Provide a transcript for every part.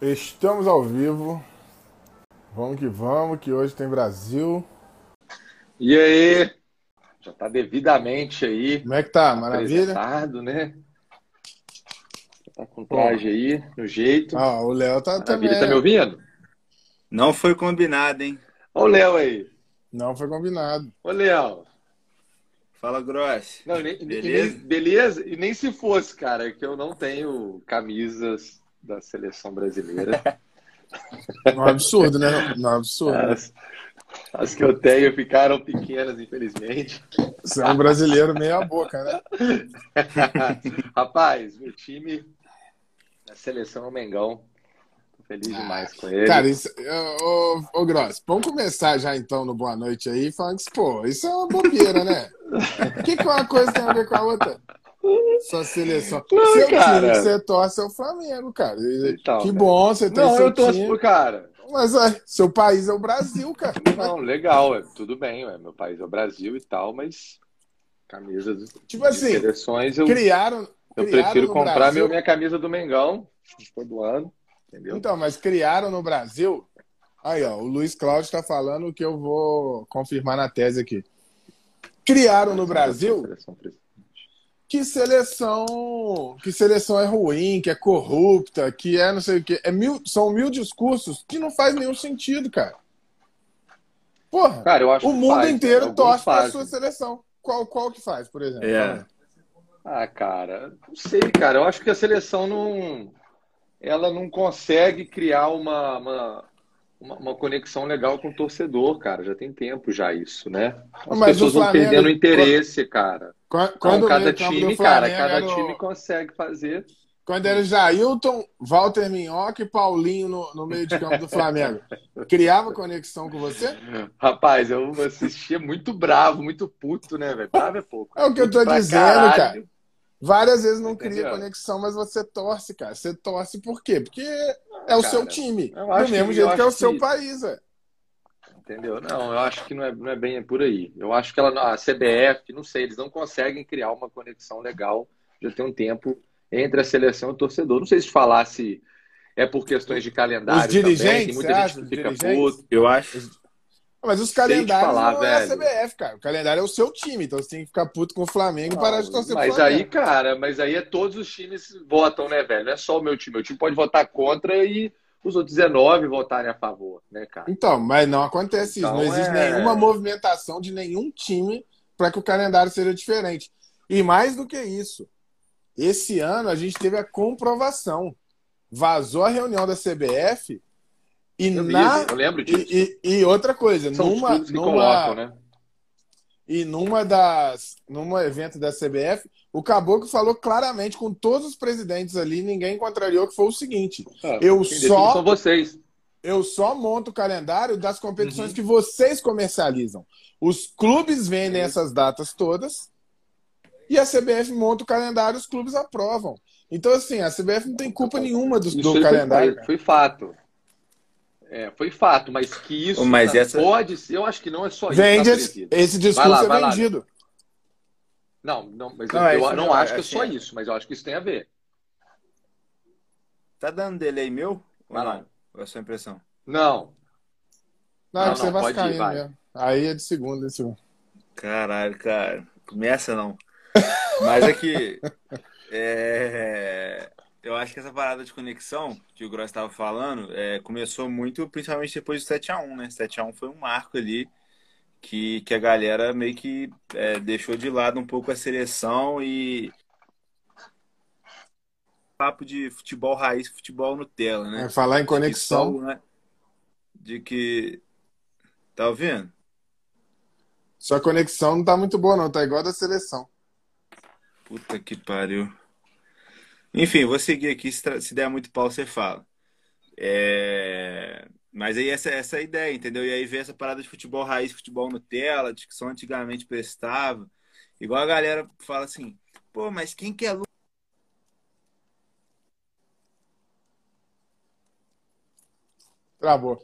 Estamos ao vivo. Vamos que vamos, que hoje tem Brasil. E aí? Já tá devidamente aí. Como é que tá? Maravilha? Apresentado, né? Tá com traje aí, no jeito. Ah, o Léo tá também. Maravilha, tá me ouvindo? Não foi combinado, hein? Olha o Léo aí. Não foi combinado. Ô, Léo. Fala, Gross. Não, nem, Beleza? nem- beleza? E nem se fosse, cara, que eu não tenho camisas da seleção brasileira. É um absurdo, né? É um absurdo. As, as que eu tenho ficaram pequenas, infelizmente. Você é um brasileiro meia boca, né? Rapaz, meu time da seleção é o Mengão. Tô feliz demais com ele. Cara, isso. Ô, ô, ô, Gross, vamos começar já então no Boa Noite aí, falando que, pô, isso é uma bobeira, né? O que, que uma coisa tem a ver com a outra? Sua seleção. Não, seu cara. time que você torce é o Flamengo, cara. Então, que cara. bom, você tem Não, seu eu torço time. pro cara. Mas ué, seu país é o Brasil, cara. Não, legal, é, tudo bem, é, meu país é o Brasil e tal, mas camisas Tipo de assim, seleções eu, criaram. eu criaram prefiro comprar Brasil- meu, minha camisa do Mengão todo ano, entendeu? Então, mas criaram no Brasil. Aí, ó, o Luiz Cláudio está falando que eu vou confirmar na tese aqui. Criaram no Brasil. Que seleção que seleção é ruim, que é corrupta, que é não sei o quê. É mil, são mil discursos que não faz nenhum sentido, cara. Porra, Cara, eu acho o que mundo faz, inteiro torce para sua seleção. Qual, qual que faz, por exemplo? É. Ah, cara, não sei, cara. Eu acho que a seleção não, ela não consegue criar uma, uma, uma, uma conexão legal com o torcedor, cara. Já tem tempo já isso, né? As Mas pessoas vão perdendo interesse, cara. Quando, Então, cada time, cara, cada time consegue fazer. Quando era Jailton, Walter Minhoca e Paulinho no, no meio de campo do Flamengo. Criava conexão com você? Rapaz, eu assistia muito bravo, muito puto, né, velho? Bravo é pouco. É o que eu tô dizendo, caralho. cara. Várias vezes não cria Entendeu? conexão, mas você torce, cara. Você torce por quê? Porque é o cara, seu time. Do mesmo que- jeito que é o seu que- país, velho. Entendeu? Não, eu acho que não é, não é bem por aí. Eu acho que ela, a CBF, não sei, eles não conseguem criar uma conexão legal já tem um tempo entre a seleção e o torcedor. Não sei se falar se é por questões de calendário Os dirigentes, também. Tem muita gente acha? que Os fica dirigentes? puto. Eu acho. Mas os calendários falar, não é a velho. CBF, cara. O calendário é o seu time, então você tem que ficar puto com o Flamengo e parar de torcer mas Flamengo. aí, cara, mas aí é todos os times votam, né, velho? Não é só o meu time. Meu time pode votar contra e os outros 19 votarem a favor, né, cara? Então, mas não acontece isso. Então, não existe é- nenhuma movimentação de nenhum time para que o calendário seja diferente. E mais do que isso, esse ano a gente teve a comprovação. Vazou a reunião da CBF e Eu, vi, na. eu lembro disso. E, e- e outra coisa, São numa, numa, colocam, né? E numa das, num evento da CBF, o Caboclo falou claramente com todos os presidentes ali, ninguém contrariou que foi o seguinte: Ah, Eu só- São vocês. eu só monto o calendário das competições Uhum. que vocês comercializam. Os clubes vendem Uhum. essas datas todas e a CBF monta o calendário os clubes aprovam. Então, assim, a CBF não tem culpa nenhuma do, do calendário. Foi, foi fato. É, foi fato, mas que isso Mas tá- essa- pode ser, eu acho que não é só isso. Vende tá, esse, esse discurso Vai lá, é vai lá. vendido. Não, não, mas Não, eu, é eu não acho que é só é. isso, mas eu acho que isso tem a ver. Tá dando delay meu? Vai lá. não? Ou é a sua impressão? Não, Não, é Não, que você não, vai vai. mesmo. Aí é de segunda, de segunda. Caralho, cara. Começa não. Mas é que. é, Eu acho que essa parada de conexão que o Gross estava falando é, começou muito, principalmente depois do 7x1, né? 7x1 foi um marco ali que, que a galera meio que é, deixou de lado um pouco a seleção e. Papo de futebol raiz, futebol Nutella, né? É, falar em De que conexão. né? De que. Tá ouvindo? Sua conexão não tá muito boa, não. Tá igual a da seleção. Puta que pariu. Enfim, vou seguir aqui. Se, se der muito pau, você fala. É, Mas aí essa, essa é a ideia, entendeu? E aí vem essa parada de futebol raiz, futebol Nutella, de que só antigamente prestava. Igual a galera fala assim, pô, mas quem que é? Travou.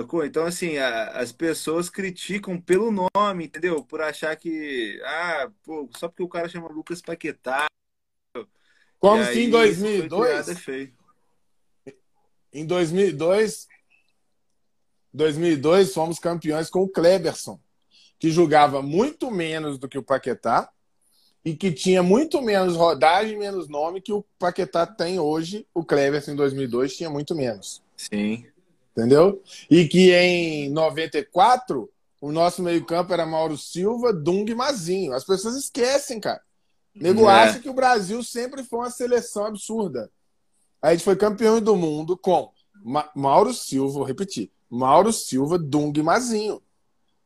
Sacou? Então, assim, a- as pessoas criticam pelo nome, entendeu? Por achar que, ah, pô, só porque o cara chama Lucas Paquetá. Como se em 2002. Em 2002, 2002 fomos campeões com o Kleberson, que jogava muito menos do que o Paquetá e que tinha muito menos rodagem, menos nome que o Paquetá tem hoje. O Kleberson em 2002 tinha muito menos. Sim. Entendeu? E que em 94 o nosso meio-campo era Mauro Silva, Dung e Mazinho. As pessoas esquecem, cara. O nego é. acha que o Brasil sempre foi uma seleção absurda. a gente foi campeão do mundo com Ma Mauro Silva, vou repetir. Mauro Silva, Dung e Mazinho.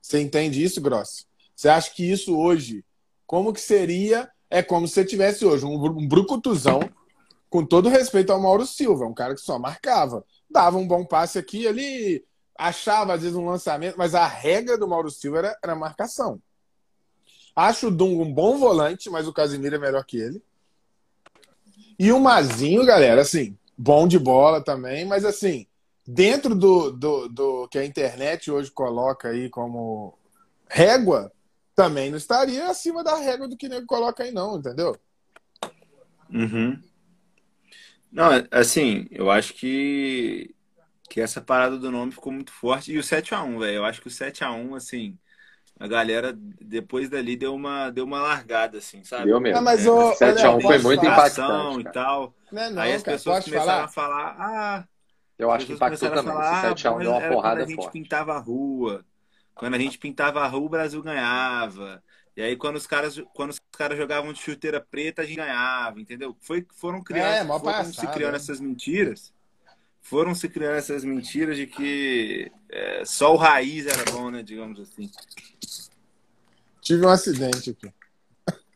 Você entende isso, Gross? Você acha que isso hoje, como que seria? É como se você tivesse hoje um, um brucutuzão, com todo respeito ao Mauro Silva, um cara que só marcava. Dava um bom passe aqui ali, achava às vezes um lançamento, mas a regra do Mauro Silva era, era marcação. Acho o Dunga um bom volante, mas o Casimiro é melhor que ele. E o Mazinho, galera, assim, bom de bola também, mas assim, dentro do, do, do que a internet hoje coloca aí como régua, também não estaria acima da régua do que nego coloca aí, não, entendeu? Uhum. Não, assim, eu acho que que essa parada do nome ficou muito forte. E o 7x1, velho. Eu acho que o 7x1, assim, a galera depois dali deu uma, deu uma largada, assim, sabe? Deu mesmo. Não, mas é, o 7x1 foi muito impactante. e tal. Não é não, Aí as cara, pessoas começaram falar? a falar, ah. Eu acho que impactou também. Falar, Esse 7x1 ah, deu uma era porrada quando a gente forte. pintava a rua. Quando a gente pintava a rua, o Brasil ganhava. E aí, quando os caras, quando os caras jogavam de chuteira preta, a gente ganhava, entendeu? Foi, foram criando, É, foram palhaçada, se criando né? essas mentiras. Foram se criando essas mentiras de que é, só o raiz era bom, né? Digamos assim. Tive um acidente aqui.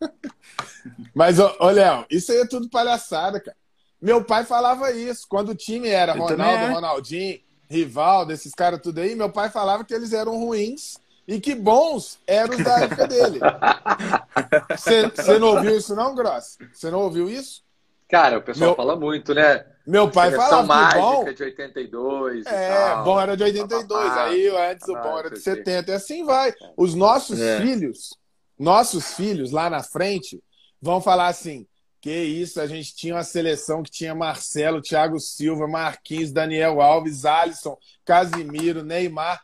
Mas, ô, ô, Léo, isso aí é tudo palhaçada, cara. Meu pai falava isso. Quando o time era Ronaldo, é. Ronaldinho, Rivaldo, esses caras tudo aí, meu pai falava que eles eram ruins e que bons eram os da época dele. Você não ouviu isso, não, Gross? Você não ouviu isso? Cara, o pessoal Meu- fala muito, né? Meu pai Seleção falava que mágica bom. de 82. e É, tal. bom era de 82, Papapá. aí antes o Ah, bom era de sei, sei. 70. E assim vai. Os nossos É. filhos, nossos filhos lá na frente, vão falar assim: que isso, a gente tinha uma seleção que tinha Marcelo, Thiago Silva, Marquinhos, Daniel Alves, Alisson, Casimiro, Neymar.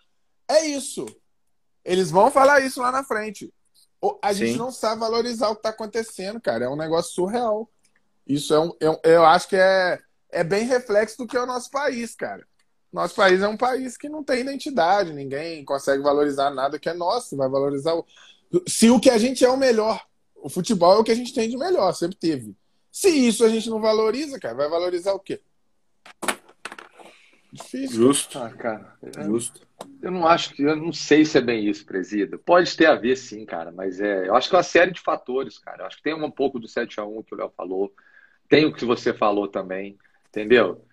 É isso. Eles vão falar isso lá na frente. A gente Sim. não sabe valorizar o que está acontecendo, cara. É um negócio surreal. Isso é um, é um- eu acho que é, é bem reflexo do que é o nosso país, cara. Nosso país é um país que não tem identidade, ninguém consegue valorizar nada que é nosso, vai valorizar o... Se o que a gente é o melhor, o futebol é o que a gente tem de melhor, sempre teve. Se isso a gente não valoriza, cara, vai valorizar o quê? Difícil. Justo. Ah, cara, eu, Justo. eu não acho que, eu não sei se é bem isso, presida. Pode ter a ver, sim, cara, mas é, eu acho que é uma série de fatores, cara. Eu acho que tem um pouco do 7 a 1 que o Léo falou, tem o que você falou também, entendeu?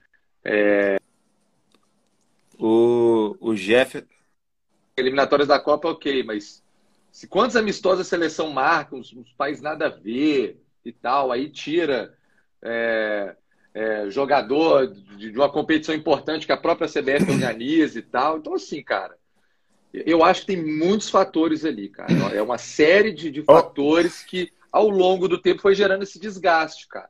O, o Jeff. Eliminatórias da Copa, ok, mas se quantos amistosos a seleção marca, uns, uns países nada a ver e tal, aí tira é, é, jogador de, de uma competição importante que a própria CBF organiza e tal. Então, assim, cara, eu acho que tem muitos fatores ali, cara. É uma série de, de fatores que, ao longo do tempo, foi gerando esse desgaste, cara.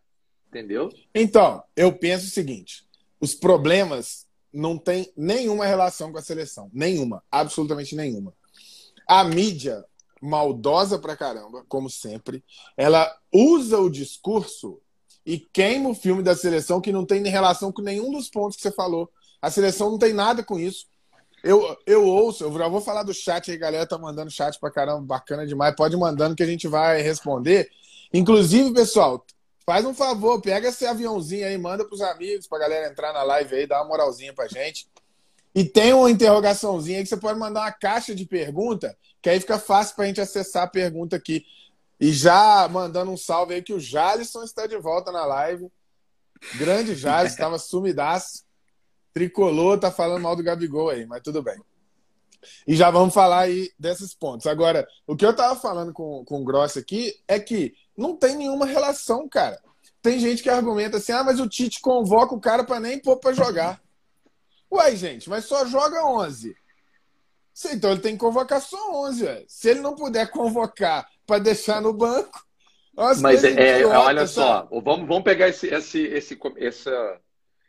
Entendeu? Então, eu penso o seguinte: os problemas não têm nenhuma relação com a seleção. Nenhuma. Absolutamente nenhuma. A mídia, maldosa pra caramba, como sempre, ela usa o discurso e queima o filme da seleção que não tem relação com nenhum dos pontos que você falou. A seleção não tem nada com isso. Eu, eu ouço, eu já vou falar do chat aí, galera tá mandando chat pra caramba, bacana demais. Pode mandando que a gente vai responder. Inclusive, pessoal, faz um favor, pega esse aviãozinho aí, manda pros amigos, pra galera entrar na live aí, dá uma moralzinha pra gente. E tem uma interrogaçãozinha aí que você pode mandar uma caixa de pergunta, que aí fica fácil pra gente acessar a pergunta aqui. E já mandando um salve aí que o Jalisson está de volta na live. Grande Jalisson, estava sumidaço. Tricolor tá falando mal do Gabigol aí, mas tudo bem. E já vamos falar aí desses pontos. Agora, o que eu tava falando com, com o Gross aqui é que não tem nenhuma relação, cara. Tem gente que argumenta assim: ah, mas o Tite convoca o cara para nem pôr pra jogar. Ué, gente, mas só joga 11. Então ele tem que convocar só 11. Ué. Se ele não puder convocar para deixar no banco, Umas Mas é, é, olha sabe? só, vamos, vamos pegar esse, esse, esse, essa,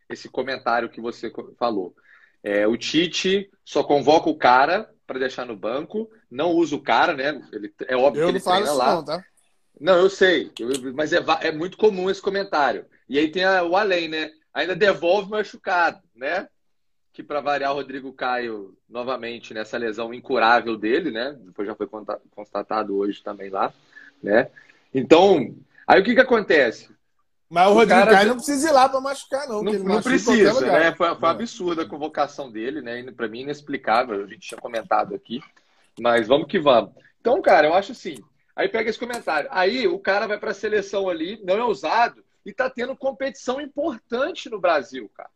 esse comentário que você falou. É, o Tite só convoca o cara para deixar no banco, não usa o cara, né? Ele, é óbvio Eu que ele falo treina lá. não, tá? Não, eu sei, eu- mas é, é muito comum esse comentário. E aí tem a- o além, né? Ainda devolve machucado, né? Que para variar o Rodrigo Caio novamente nessa lesão incurável dele, né? Depois já foi constatado hoje também lá, né? Então, aí o que que acontece? Mas o O Rodrigo cara Caio não precisa ir lá pra machucar, não. Não, não precisa, né? Foi, foi É. absurda a convocação dele, né? Para mim, inexplicável. A gente tinha comentado aqui. Mas vamos que vamos. Então, cara, eu acho assim. Aí pega esse comentário. Aí o cara vai para a seleção ali, não é usado, e tá tendo competição importante no Brasil, cara.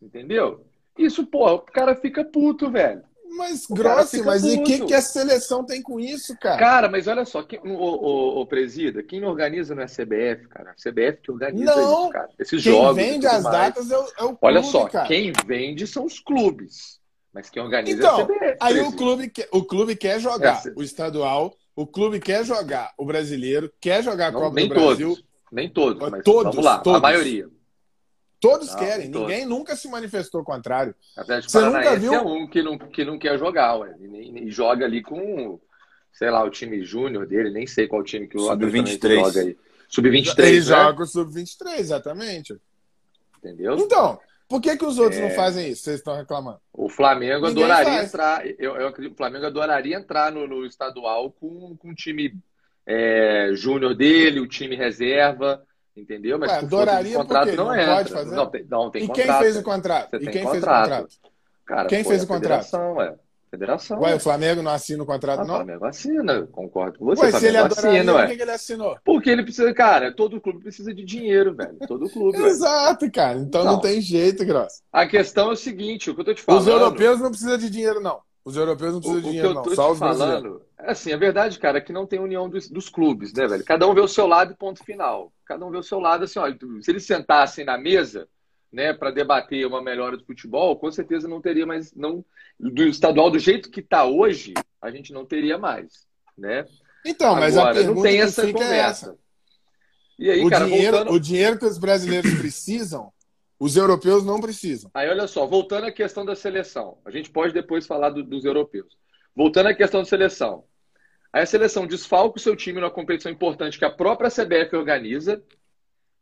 Entendeu? Isso, porra, o cara fica puto, velho. Mas, O cara Grossi, fica mas e o que, puto. que a seleção tem com isso, cara? Cara, mas olha só, quem, o, o, o Presida, quem organiza não é a CBF, cara. A CBF que organiza Não. isso, cara. Esses Quem jogos. e vende as mais. datas é o, é o Olha clube, só, cara. quem vende são os clubes. Mas quem organiza Então, é a CBF. Aí o clube, quer, o clube quer jogar É, o estadual, o clube quer jogar o brasileiro, quer jogar a Copa do Brasil. todos. Nem todos, mas Todos, vamos lá. todos. A maioria. Todos Não, querem, todos. ninguém nunca se manifestou ao contrário. Atlético Você nunca viu? é um que não, que não quer jogar, ué. E, nem- e joga ali com, sei lá, o time júnior dele, nem sei qual time que o Atlético Sub-23. Paranaense joga aí. Sub-23, Ele né? joga o sub-23, exatamente. Entendeu? Então, por que, que os outros É. não fazem isso? Vocês estão reclamando. O Flamengo Ninguém adoraria faz. entrar. Eu, eu acredito que o Flamengo adoraria entrar no, no estadual com, com o time é, júnior dele, o time reserva, entendeu? Mas Ué, de adoraria contrato não, Não entra. pode fazer? Não, tem, não, tem e contrato. quem fez o é. contrato? Você E quem fez o contrato. Cara, Quem fez a o contrato? Federação, é. Federação. Ué, é. o Flamengo não assina o contrato, Ah, o não? Flamengo assina, concordo com você. Ué, o se ele adoraria, assina, por ué. que, que ele assinou? Porque ele precisa, cara, todo clube precisa de dinheiro, velho. Todo clube. Exato, cara. Então não, Não. tem jeito, Gross. A questão é o seguinte, o que eu tô te falando. Os europeus não precisam de dinheiro, não. Os europeus não O, precisam o de que dinheiro, eu não. tô Só os falando, é assim, a verdade, cara, é que não tem união dos, dos clubes, né, velho? Cada um vê o seu lado e ponto final. Cada um vê o seu lado, assim, olha, se eles sentassem na mesa, né, para debater uma melhora do futebol, com certeza não teria mais, não, do estadual do jeito que tá hoje, a gente não teria mais, né? Então, mas a Agora, pergunta não tem essa é conversa. essa. E aí, O, cara, dinheiro, voltando... o dinheiro que os brasileiros precisam, os europeus não precisam. Aí, olha só, voltando à questão da seleção. A gente pode depois falar do- dos europeus. Voltando à questão da seleção. Aí a seleção desfalca o seu time numa competição importante que a própria CBF organiza,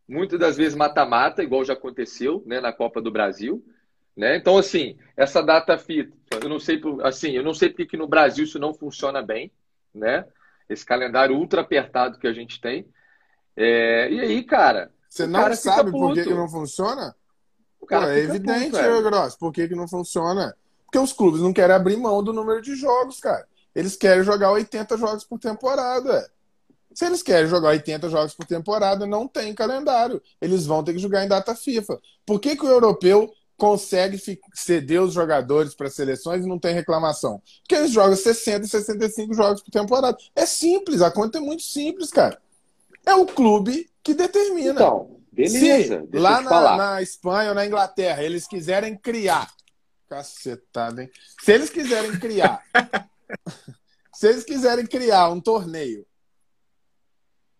muitas das vezes mata-mata, igual já aconteceu né, na Copa do Brasil. Né? Então, assim, essa data FIFA, eu não sei, por- assim, eu não sei porque que no Brasil isso não funciona bem, né? Esse calendário ultra apertado que a gente tem. É, e aí, cara, Você não cara sabe por que, que não funciona? Pô, é evidente, puto. Gross, por que, que não funciona? Porque os clubes não querem abrir mão do número de jogos, cara. Eles querem jogar 80 jogos por temporada. Se eles querem jogar 80 jogos por temporada, não tem calendário. Eles vão ter que jogar em data FIFA. Por que, que o europeu consegue ceder os jogadores para seleções e não tem reclamação? Porque eles jogam 60, 65 jogos por temporada. É simples, a conta é muito simples, cara. É o clube que determina. Então, beleza. Se lá na, na Espanha ou na Inglaterra eles quiserem criar. Cacetada, hein? Se eles quiserem criar. se eles quiserem criar um torneio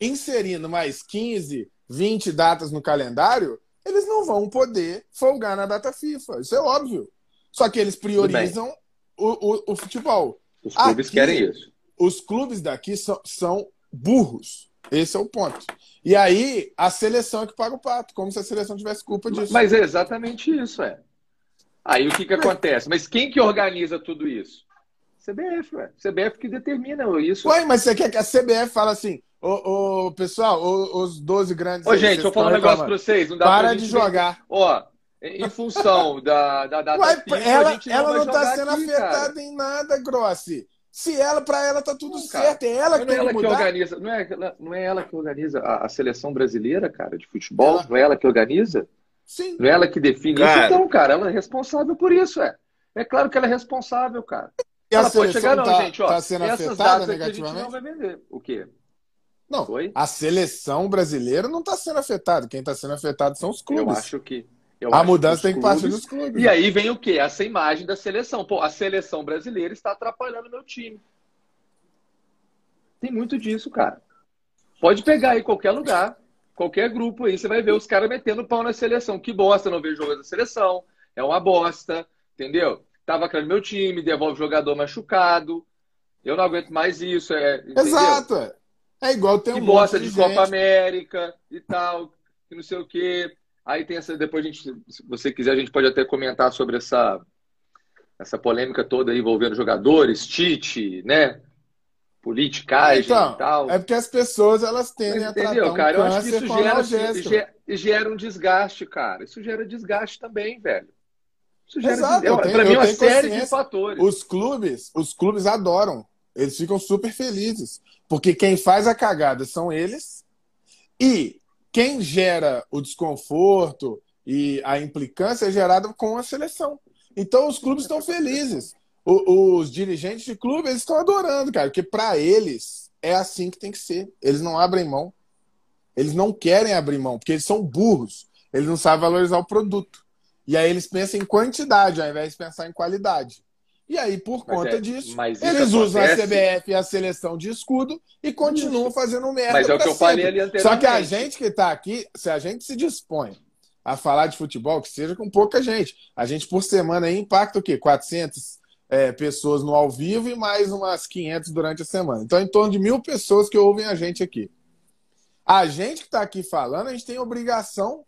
inserindo mais 15, 20 datas no calendário, eles não vão poder folgar na data FIFA. Isso é óbvio. Só que eles priorizam o, o, o futebol. Os clubes Aqui- querem isso. Os clubes daqui são, são burros. Esse é o ponto. E aí, a seleção é que paga o pato, como se a seleção tivesse culpa disso. Mas é exatamente isso, é. Aí o que, que acontece? Mas quem que organiza tudo isso? CBF, ué. CBF que determina isso. Ué, mas você quer que a CBF fale assim, ô, ô, pessoal, ô, os 12 grandes. Ô, aí, gente, vou falar um negócio pra vocês. Não dá Para pra de jogar. Ó, em função da, da data Ué, FIFA, a ela, gente não ela vai não tá sendo aqui, cara. afetada em nada, Grossi. Se ela, pra ela tá tudo Não, cara. certo, é ela que não é ela que que organiza, não é, ela- não é ela que organiza a, a seleção brasileira, cara, de futebol? Ela- Não é ela que organiza? Sim. Não é ela que define Cara. isso? Então, cara, ela é responsável por isso, é. É claro que ela é responsável, cara. A ela pode seleção chegar, não, tá, gente, ó. tá sendo afetada aqui a gente negativamente? não vai vender. O quê? Não, Foi? a seleção brasileira não tá sendo afetada. Quem tá sendo afetado são os clubes. Eu acho que. eu a mudança os tem que partir dos clubes. E aí vem o quê? Essa imagem da seleção. Pô, a seleção brasileira está atrapalhando meu time. Tem muito disso, cara. Pode pegar aí qualquer lugar, qualquer grupo aí, você vai ver os caras metendo pau na seleção. Que bosta, não vejo jogo da seleção. É uma bosta, entendeu? Tava criando meu time, devolve jogador machucado. Eu não aguento mais isso. É, Exato. É igual tem um que bosta de, de Copa América e tal, que não sei o quê. Aí tem essa. Depois a gente, se você quiser, a gente pode até comentar sobre essa, essa polêmica toda envolvendo jogadores, Tite, né? Politicagem então, e tal. É porque as pessoas elas tendem a tratar um cara? Eu acho que isso gera, gera, gera, um desgaste, cara. Isso gera desgaste também, velho. Isso gera Exato. Para mim, é uma série de fatores. Os clubes, os clubes adoram. Eles ficam super felizes. Porque quem faz a cagada são eles. E quem gera o desconforto e a implicância é gerada com a seleção. Então os clubes estão felizes o, os dirigentes de clube eles estão adorando, cara, porque para eles é assim que tem que ser. Eles não abrem mão. Eles não querem abrir mão, porque eles são burros. Eles não sabem valorizar o produto. E aí eles pensam em quantidade ao invés de pensar em qualidade. E aí, por mas conta é, disso, eles usam a CBF e a seleção de escudo e continuam isso. fazendo merda. Mas é o que eu falei ali anteriormente. Só que a gente que está aqui, se a gente se dispõe a falar de futebol, que seja com pouca gente. A gente, por semana, aí, impacta o quê? 400, é, pessoas no ao vivo e mais umas 500 durante a semana. Então, em torno de mil pessoas que ouvem a gente aqui. A gente que está aqui falando, a gente tem obrigação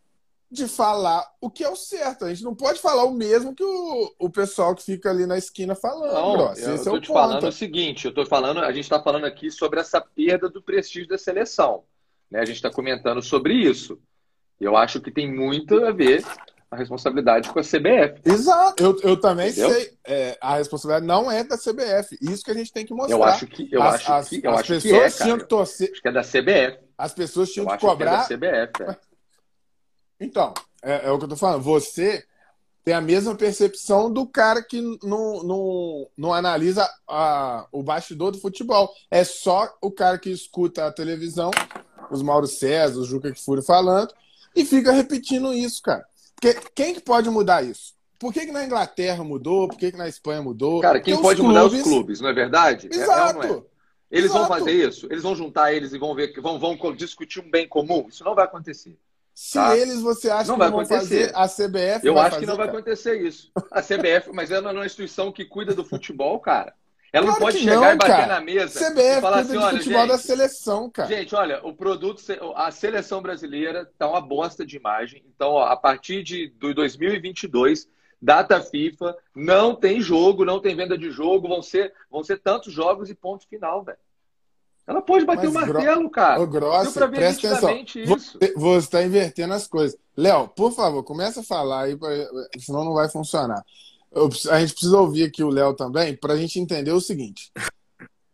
de falar o que é o certo. A gente não pode falar o mesmo que o, o pessoal que fica ali na esquina falando. Não, Esse eu estou é te ponto. falando o seguinte, eu estou falando, a gente está falando aqui sobre essa perda do prestígio da seleção. Né? A gente está comentando sobre isso. Eu acho que tem muito a ver a responsabilidade com a CBF. Exato, eu, eu também Entendeu? sei. É, a responsabilidade não é da CBF. Isso que a gente tem que mostrar. Eu acho que, eu as, acho as, que, eu as acho pessoas que é, tinham que torcer. Acho que é da CBF. As pessoas tinham eu que cobrar. Que é da CBF. É. Então, é, é, o que eu tô falando. Você tem a mesma percepção do cara que não, não, não analisa a, o bastidor do futebol. É só o cara que escuta a televisão, os Mauro César, o Juca Kfouri falando, e fica repetindo isso, cara. Porque quem que pode mudar isso? Por que, que na Inglaterra mudou? Por que, que na Espanha mudou? Cara, quem pode clubes... mudar os clubes, não é verdade? Exato. É, é, é? Eles Exato. vão fazer isso? Eles vão juntar eles e vão ver que vão, vão discutir um bem comum? Isso não vai acontecer. Se tá? eles você acha não que vai vão acontecer. fazer, a CBF Eu acho que não vai acontecer isso. A CBF, mas ela não é uma instituição que cuida do futebol, cara. Ela claro não pode chegar não, e bater cara. na mesa CBF e falar assim, olha, futebol gente, da seleção, cara. Gente, olha, o produto, a seleção brasileira tá uma bosta de imagem. Então, ó, a partir de 2022, data FIFA, não tem jogo, não tem venda de jogo, vão ser, vão ser tantos jogos e ponto final, velho. Ela pode bater Mas o martelo, cara. Ô, Grossa, presta atenção. Isso. Você está invertendo as coisas. Léo, por favor, começa a falar aí, senão não vai funcionar eu, a gente precisa ouvir aqui o Léo também para a gente entender o seguinte: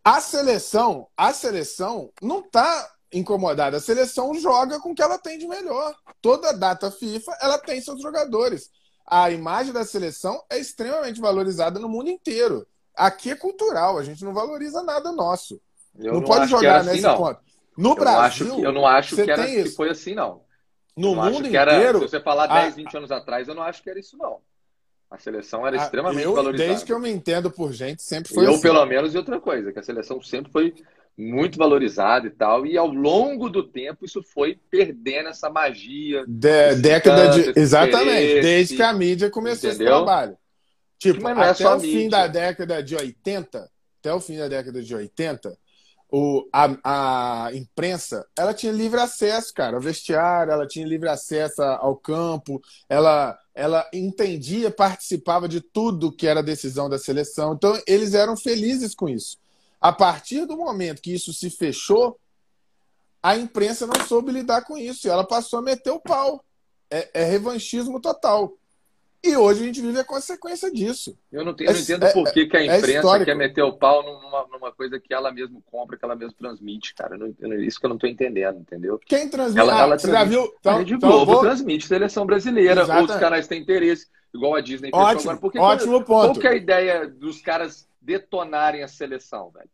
a seleção, a seleção não está incomodada. A seleção joga com o que ela tem de melhor. Toda data FIFA ela tem seus jogadores. A imagem da seleção é extremamente valorizada no mundo inteiro. Aqui é cultural, a gente não valoriza nada nosso. Não, não pode jogar assim, nesse não. ponto. No eu Brasil, que, eu não acho que, era, que foi assim, não. No mundo inteiro. Era, se você falar 10, a... 20 anos atrás, eu não acho que era isso, não. A seleção era ah, extremamente eu, valorizada. Desde que eu me entendo por gente, sempre foi eu, assim. pelo menos, e outra coisa, que a seleção sempre foi muito valorizada e tal, e ao longo do tempo isso foi perdendo essa magia. De, década de. Exatamente, desde que a mídia começou entendeu? esse trabalho. Tipo, é até o fim da década de 80, até o fim da década de 80, o, a, a imprensa ela tinha livre acesso, cara, ao vestiário, ela tinha livre acesso ao campo, ela, ela entendia, participava de tudo que era decisão da seleção. Então, eles eram felizes com isso. A partir do momento que isso se fechou, a imprensa não soube lidar com isso e ela passou a meter o pau. É, é revanchismo total. E hoje a gente vive a consequência disso. Eu não, tenho, eu não entendo é, por que, que a é imprensa é quer meter o pau numa, numa, coisa que ela mesma compra, que ela mesma transmite, cara. Não, isso que eu não estou entendendo, entendeu? Quem transmite? Ela, ela transmite. já viu? Então, a Rede então Globo vou... transmite seleção brasileira, Exatamente. outros canais têm interesse, igual a Disney. Ótimo, agora, por que ótimo ponto. Qual que é a ideia dos caras detonarem a seleção, velho?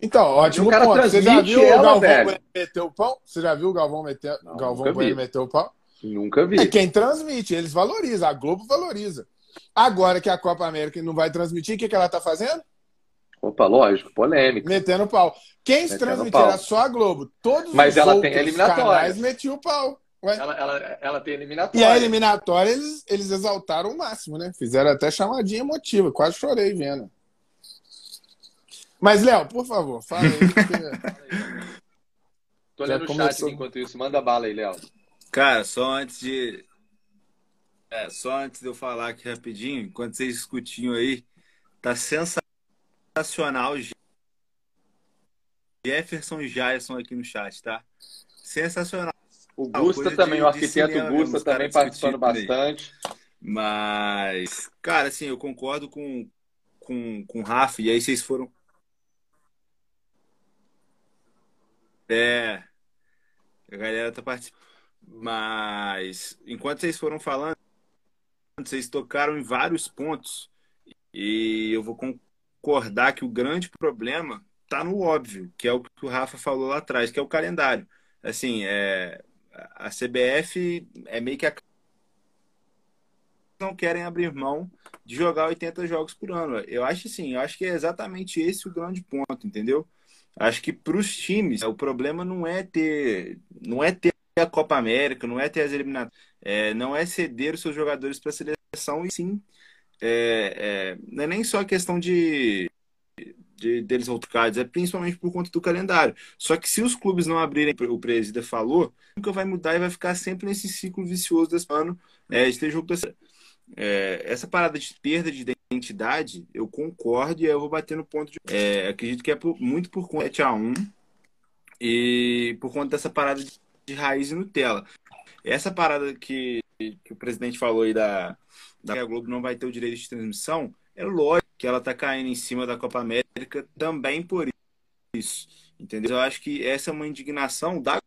Então, ótimo ponto. Você já viu ela, o Galvão velho. meter o pau? Você já viu o Galvão meter, não, Galvão meter o pau? Nunca vi. É quem transmite, eles valorizam, a Globo valoriza. Agora que a Copa América não vai transmitir, o que, que ela está fazendo? Opa, lógico, polêmica. Metendo pau. Quem se transmitia era só a Globo. Todos Mas os ela tem eliminatórias. canais metiam o pau. Ela, ela, ela tem E eliminatória. a eliminatória eles, eles exaltaram o máximo, né? Fizeram até chamadinha emotiva. Quase chorei vendo. Mas, Léo, por favor, fala aí. porque- Tô Já lendo o chat começou. enquanto isso. Manda bala aí, Léo. Cara, só antes de. É, só antes de eu falar aqui rapidinho, enquanto vocês discutiam aí, tá sensacional Jefferson e Jairson aqui no chat, tá? Sensacional. O Gusta também, de- o arquiteto Gusta também participando aí. bastante. Mas, cara, assim, eu concordo com, com, com o Rafa, e aí vocês foram. É, a galera tá participando. Mas, enquanto vocês foram falando, vocês tocaram em vários pontos, e eu vou concordar que o grande problema tá no óbvio, que é o que o Rafa falou lá atrás, que é o calendário. Assim, é, a CBF é meio que a não querem abrir mão de jogar 80 jogos por ano. Eu acho assim, eu acho que é exatamente esse o grande ponto, entendeu? Acho que para os times, o problema não é ter, não é ter a Copa América, não é ter as eliminatórias, é, não é ceder os seus jogadores para a seleção, e sim, é, é, não é nem só questão de, de deles voltarem, é principalmente por conta do calendário. Só que se os clubes não abrirem, o presida falou, nunca vai mudar e vai ficar sempre nesse ciclo vicioso desse ano é, de ter jogo da é, essa parada de perda de identidade, eu concordo e eu vou bater no ponto de. É, acredito que é por- muito por conta de 7 a 1 e por conta dessa parada de, de raiz e Nutella. Essa parada que, que o presidente falou aí da, da que a Globo não vai ter o direito de transmissão, é lógico que ela tá caindo em cima da Copa América também por isso. Entendeu? Eu acho que essa é uma indignação da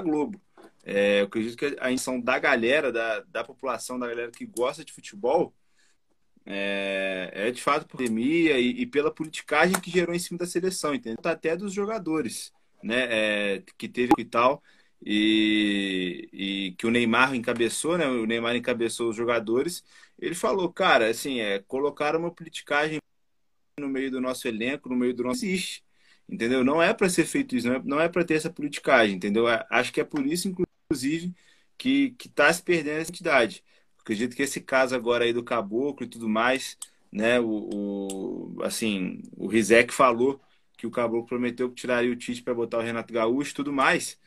Globo. É, eu acredito que a intenção da galera, da, da população, da galera que gosta de futebol, é, é de fato por pandemia e, e pela politicagem que gerou em cima da seleção, entendeu? Até dos jogadores, né? É, que teve e tal, e, e que o Neymar encabeçou, né? O Neymar encabeçou os jogadores. Ele falou, cara, assim, é, colocaram uma politicagem no meio do nosso elenco, no meio do nosso. Existe. Entendeu? Não é para ser feito isso, não é, é para ter essa politicagem, entendeu? Acho que é por isso, inclusive, que, que tá se perdendo essa entidade. Acredito que esse caso agora aí do Caboclo e tudo mais, né? O, o- assim, o Rizek falou que o Caboclo prometeu que tiraria o Tite para botar o Renato Gaúcho e tudo mais.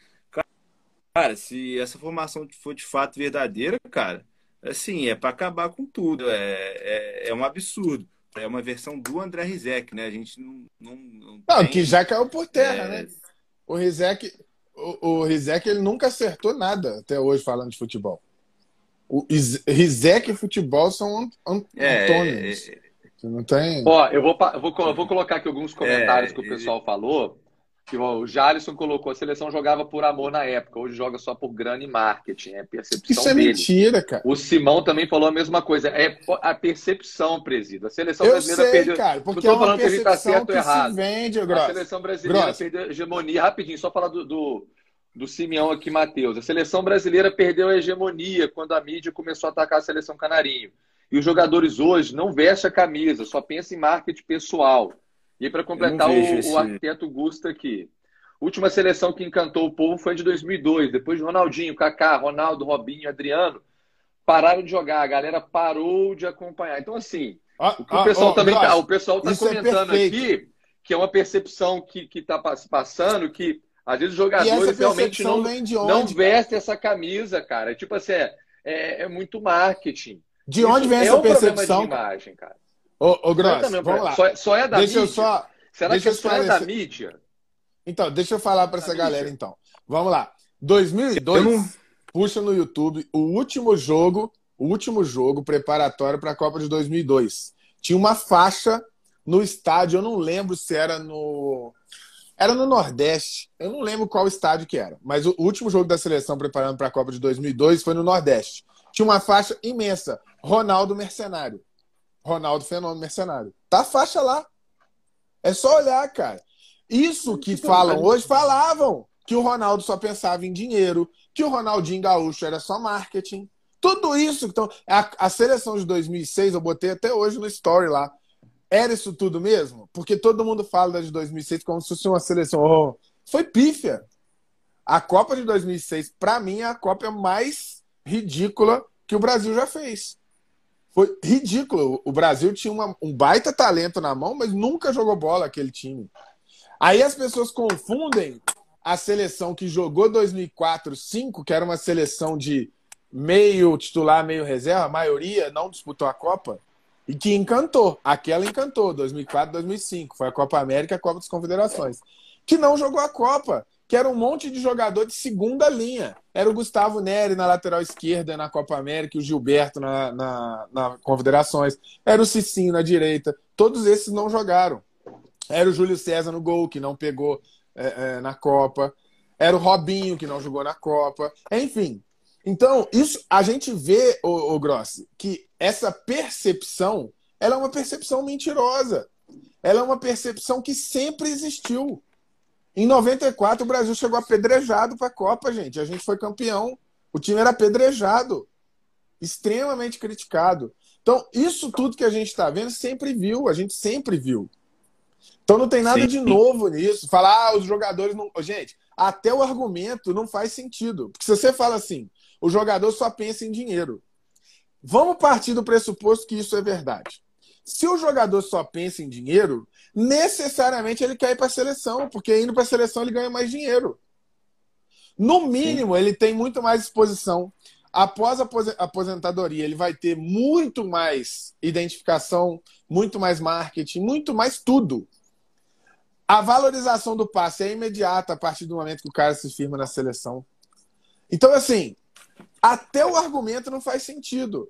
Cara, se essa formação for de fato verdadeira, cara, assim, é para acabar com tudo. É, é, é um absurdo. É uma versão do André Rizek, né? A gente não, não, não Não, tem- que já caiu por terra, é, né? O Rizek, o, o Rizek ele nunca acertou nada até hoje falando de futebol. O Iz- Rizek e futebol são É, antônimos. é, Você não tem. Ó, eu vou, eu vou, eu vou colocar aqui alguns comentários É, que o pessoal falou. Que o Jalisson colocou, a seleção jogava por amor na época, hoje joga só por grana e marketing, é a percepção Isso é dele. mentira, cara. O Simão também falou a mesma coisa, é a percepção, presídio. A seleção Eu brasileira sei, perdeu. cara, Não porque tô é uma falando que ele tá certo ou errado. se vende, A seleção brasileira Gross. perdeu a hegemonia. Rapidinho, só falar do, do, do Simeão aqui, Matheus. A seleção brasileira perdeu a hegemonia quando a mídia começou a atacar a seleção canarinho. E os jogadores hoje não vestem a camisa, só pensam em marketing pessoal. E para completar, o, esse- o arquiteto Gusta aqui. Última seleção que encantou o povo foi a de 2002. Depois de Ronaldinho, Kaká, Ronaldo, Robinho, Adriano, pararam de jogar. A galera parou de acompanhar. Então, assim, Ó, o que o pessoal ó, também tá, o pessoal tá é comentando perfeito. aqui que é uma percepção que, que tá pass- passando, que às vezes os jogadores realmente não, não vestem essa camisa, cara. É Tipo assim, é, é, é muito marketing. De onde Isso vem é essa um problema percepção? de imagem, cara. Ô, ô é Gross, um vamos problema. lá. Só, é- só é da Deixa eu mídia? só. Será deixa que eu só é da mídia? Então, deixa eu falar para essa Amiga. galera, então. Vamos lá. 2002, Eu não- puxa no YouTube o último jogo, o último jogo preparatório para a Copa de 2002. Tinha uma faixa no estádio, eu não lembro se era no era no Nordeste. Eu não lembro qual estádio que era, mas o último jogo da seleção preparando para a Copa de 2002 foi no Nordeste. Tinha uma faixa imensa, Ronaldo Mercenário. Ronaldo Fenômeno Mercenário. Tá a faixa lá. É só olhar, cara. Isso que falam hoje, falavam que o Ronaldo só pensava em dinheiro, que o Ronaldinho Gaúcho era só marketing. Tudo isso. Então, a, a seleção de 2006, eu botei até hoje no story lá. era isso tudo mesmo? Porque todo mundo fala da de 2006 como se fosse uma seleção. Oh, foi pífia. A Copa de 2006, para mim, é a Copa mais ridícula que o Brasil já fez. Foi ridículo. O Brasil tinha uma, um baita talento na mão, mas nunca jogou bola aquele time. Aí as pessoas confundem a seleção que jogou 2004-5, que era uma seleção de meio titular, meio reserva, a maioria não disputou a Copa, e que encantou. Aquela encantou, 2004, 2005. Foi a Copa América, a Copa das Confederações. Que não jogou a Copa, que era um monte de jogador de segunda linha. Era o Gustavo Neri na lateral esquerda na Copa América, o Gilberto na, na, na Confederações. Era o Cicinho na direita. Todos esses não jogaram. Era o Júlio César no gol, que não pegou é, é, na Copa. Era o Robinho, que não jogou na Copa. Enfim. Então, isso a gente vê, o, o Grossi, que essa percepção ela é uma percepção mentirosa. Ela é uma percepção que sempre existiu. Em 94, o Brasil chegou apedrejado para a Copa, gente. A gente foi campeão. O time era apedrejado. Extremamente criticado. Então, isso tudo que a gente está vendo sempre viu. A gente sempre viu. Então não tem nada Sim. de novo nisso. Falar, ah, os jogadores não. Gente, até o argumento não faz sentido. Porque se você fala assim, o jogador só pensa em dinheiro. Vamos partir do pressuposto que isso é verdade. Se o jogador só pensa em dinheiro, necessariamente ele quer ir para a seleção, porque indo para a seleção ele ganha mais dinheiro. No mínimo, Sim. ele tem muito mais exposição. Após a aposentadoria, ele vai ter muito mais identificação, muito mais marketing, muito mais tudo. A valorização do passe é imediata a partir do momento que o cara se firma na seleção. Então, assim, até o argumento não faz sentido.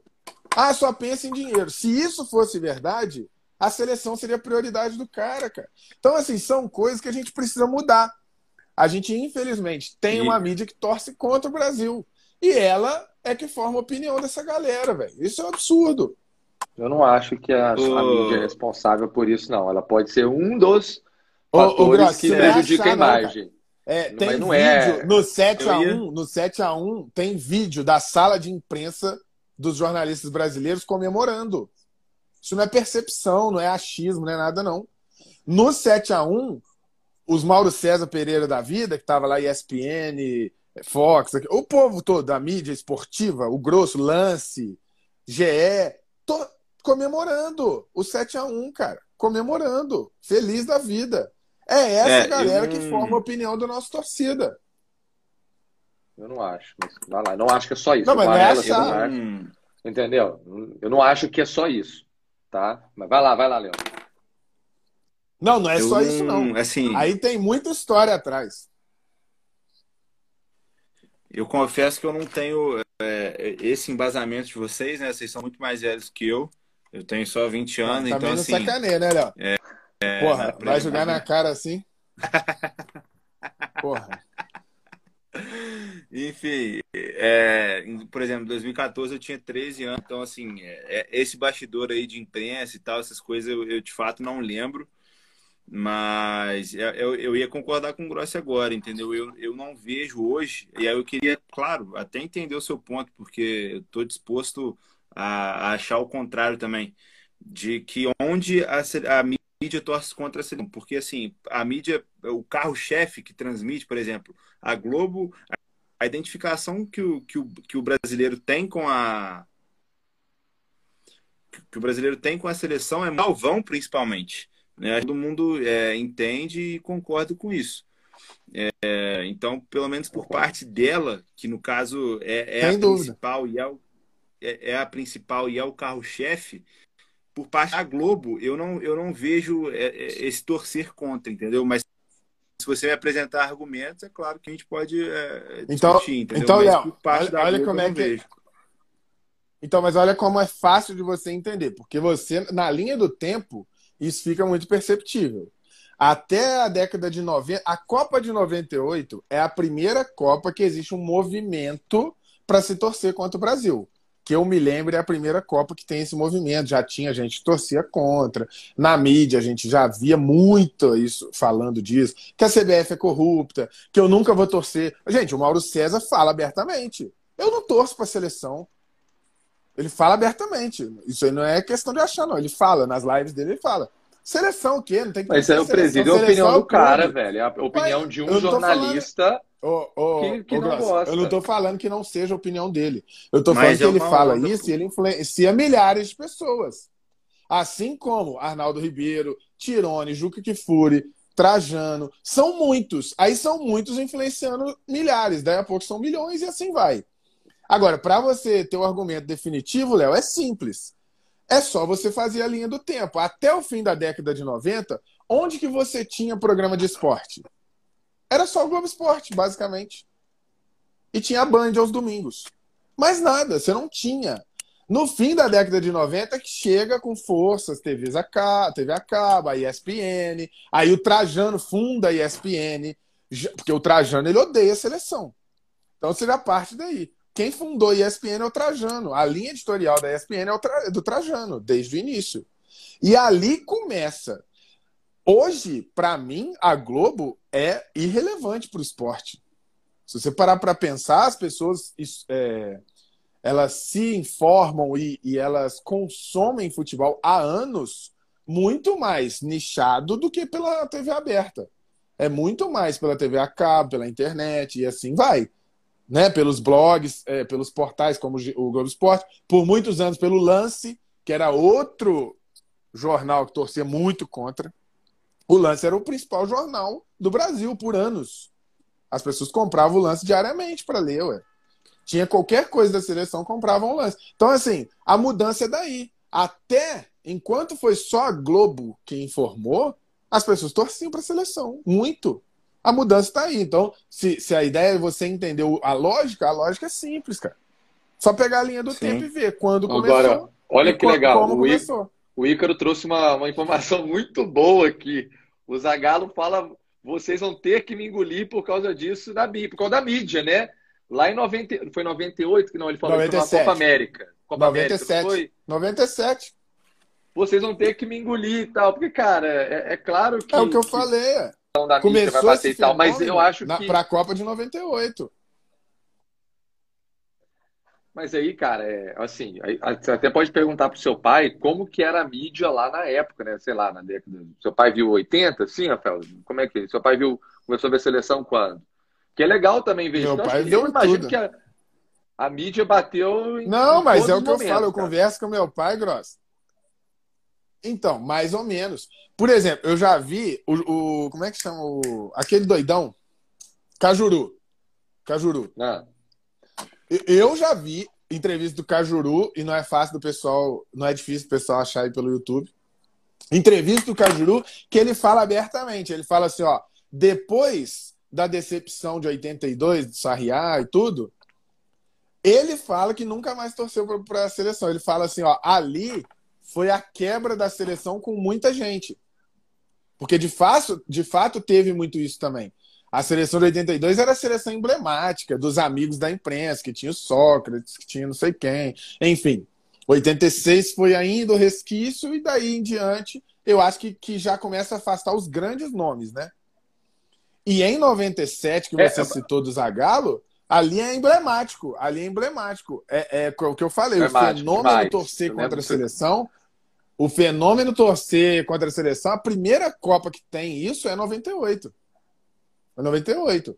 Ah, só pensa em dinheiro. Se isso fosse verdade, a seleção seria a prioridade do cara, cara. Então, assim, são coisas que a gente precisa mudar. A gente, infelizmente, tem uma mídia que torce contra o Brasil. E ela é que forma a opinião dessa galera, velho. Isso é um absurdo. Eu não acho que a, a mídia é responsável por isso, não. Ela pode ser um dos fatores que prejudica a imagem. É, tem vídeo é... no 7x1, ia... no 7 a 1 tem vídeo da sala de imprensa dos jornalistas brasileiros comemorando. Isso não é percepção, não é achismo, não é nada, não. No 7 a 1 os Mauro César Pereira da vida, que estava lá ESPN, Fox, o povo todo da mídia esportiva, o grosso, Lance, GE, tô comemorando o 7 a 1 cara. Comemorando. Feliz da vida. É essa é, galera que forma a opinião da nossa torcida. Eu não acho. Mas vai lá. não acho que é só isso. Não, mas nessa... É acho, entendeu? Eu não acho que é só isso. Tá? Mas vai lá, vai lá, Leão. Não, não é eu, só isso, não. Assim, Aí tem muita história atrás. Eu confesso que eu não tenho é, esse embasamento de vocês, né? Vocês são muito mais velhos que eu. Eu tenho só 20 anos, tá então assim. sacaneia, né, Léo? É, é, Porra, vai jogar na cara assim? Porra. Enfim, é, por exemplo, em 2014 eu tinha 13 anos, então assim, é, é, esse bastidor aí de imprensa e tal, essas coisas eu, eu de fato não lembro, mas eu, eu ia concordar com o Grossi agora, entendeu? Eu, eu não vejo hoje, e aí eu queria, claro, até entender o seu ponto, porque eu estou disposto a, a, achar o contrário também, de que onde a, a mídia torce contra a seleção, porque assim, a mídia, o carro-chefe que transmite, por exemplo, a Globo, a identificação que o, que o, que o brasileiro tem com a que o brasileiro tem com a seleção é malvão, principalmente. Né? Todo mundo é, entende e concorda com isso. É, então, pelo menos por parte dela, que no caso é, é a dúvida. principal e é, o, é, é, a principal e é o carro-chefe, por parte da Globo, eu não, eu não vejo é, é, esse torcer contra, entendeu? Mas se você me apresentar argumentos, é claro que a gente pode é, então, discutir, entendeu? Então, Léo, olha, olha como é que... Vejo. Então, mas olha como é fácil de você entender, porque você, na linha do tempo, isso fica muito perceptível. Até a década de 90, a Copa de 98 é a primeira Copa que existe um movimento para se torcer contra o Brasil que eu me lembro é a primeira Copa que tem esse movimento. Já tinha gente que torcia contra. Na mídia a gente já via muito isso falando disso, que a CBF é corrupta, que eu nunca vou torcer. Gente, o Mauro César fala abertamente. Eu não torço para a seleção. Ele fala abertamente. Isso aí não é questão de achar, não. Ele fala, nas lives dele, ele fala. Seleção o quê? Não tem que Mas isso é o presídio, é a opinião do cara, velho. É a opinião Mas de um jornalista Ô, ô, que, que ô, não gosta. Eu não tô falando que não seja a opinião dele. Eu tô Mas falando que é ele fala onda, isso pô. e ele influencia milhares de pessoas. Assim como Arnaldo Ribeiro, Tirone, Juca Kifuri, Trajano. São muitos. Aí são muitos influenciando milhares. Daí a pouco são milhões e assim vai. Agora, para você ter o argumento definitivo, Léo, é simples. É só você fazer a linha do tempo. Até o fim da década de 90, onde que você tinha programa de esporte? Era só o Globo Esporte, basicamente. E tinha a Band aos domingos. Mais nada, você não tinha. No fim da década de 90, que chega com forças, TVs a TV a cabo, a ESPN. Aí o Trajano funda a ESPN, porque o Trajano ele odeia a seleção. Então você já parte daí. Quem fundou a ESPN é o Trajano. A linha editorial da ESPN é Tra- do Trajano, desde o início. E ali começa. Hoje, para mim, a Globo é irrelevante para o esporte. Se você parar para pensar, as pessoas é, elas se informam e, e elas consomem futebol há anos muito mais nichado do que pela TV aberta. É muito mais pela TV a cabo, pela internet e assim vai. Né? Pelos blogs, é, pelos portais como o Globo Esporte, por muitos anos pelo Lance, que era outro jornal que torcia muito contra. O Lance era o principal jornal do Brasil por anos. As pessoas compravam o Lance diariamente para ler, ué. Tinha qualquer coisa da seleção, compravam o Lance. Então, assim, a mudança é daí. Até enquanto foi só a Globo que informou, as pessoas torciam para a seleção. Muito. A mudança está aí. Então, se, se a ideia é você entender a lógica, a lógica é simples, cara. Só pegar a linha do Sim. tempo e ver quando começou. Agora, olha e que legal. Como O, I- começou. o Ícaro trouxe uma, uma informação muito boa aqui. O Zagallo fala: vocês vão ter que me engolir por causa disso, da, por causa da mídia, né? Lá em 90, foi 98 que não, ele falou que foi 97. na Copa América. Copa América, 97. não foi? 97. Vocês vão ter que me engolir e tal. Porque, cara, é, é claro que. É o que eu que falei. é. A da mídia vai Começou bater e tal, mas eu acho na, que. pra Copa de 98. Mas aí, cara, é assim, aí- você até pode perguntar pro seu pai como que era a mídia lá na época, né? Sei lá, na década. Seu pai viu 80? Sim, Rafael? Como é que. Seu pai viu, começou a ver seleção quando? Que é legal também ver Meu isso. Eu, pai viu eu imagino tudo. que a, a mídia bateu em, Não, em mas é o que eu falo. Eu cara. converso com meu pai, Gross. Então, mais ou menos. Por exemplo, eu já vi o. o- como é que chama? O, aquele doidão? Cajuru. Cajuru. Não. Eu- já vi entrevista do Cajuru, e não é fácil do pessoal, não é difícil o pessoal achar aí pelo YouTube. Entrevista do Cajuru, que ele fala abertamente. Ele fala assim: ó, depois da decepção de 82, do Sarriá e tudo, ele fala que nunca mais torceu para a seleção. Ele fala assim: ó, ali foi a quebra da seleção com muita gente. Porque de fato, de fato teve muito isso também. A seleção de 82 era a seleção emblemática dos amigos da imprensa, que tinha o Sócrates, que tinha não sei quem, enfim. 86 foi ainda o resquício, e daí em diante, eu acho que, que já começa a afastar os grandes nomes, né? E em 97, que É, você é- citou do Zagallo, ali é emblemático. Ali é emblemático. É, é o que eu falei, o fenômeno demais. torcer Eu contra a seleção. O fenômeno torcer contra a seleção, a primeira Copa que tem isso é 98. É 98.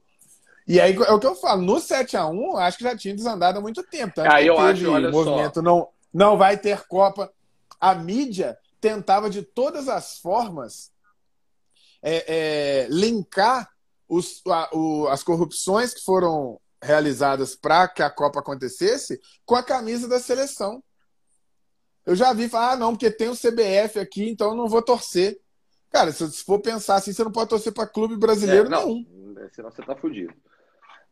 E aí é o que eu falo, no 7x1, acho que já tinha desandado há muito tempo. Ah, que eu acho, olha só. movimento, não, não vai ter Copa. A mídia tentava de todas as formas é, é, linkar os, a- o- as corrupções que foram realizadas para que a Copa acontecesse com a camisa da seleção. Eu já vi falar, ah, não, porque tem o CBF aqui, então eu não vou torcer. Cara, se for pensar assim, você não pode torcer para clube brasileiro É, não, nenhum. senão você tá fudido.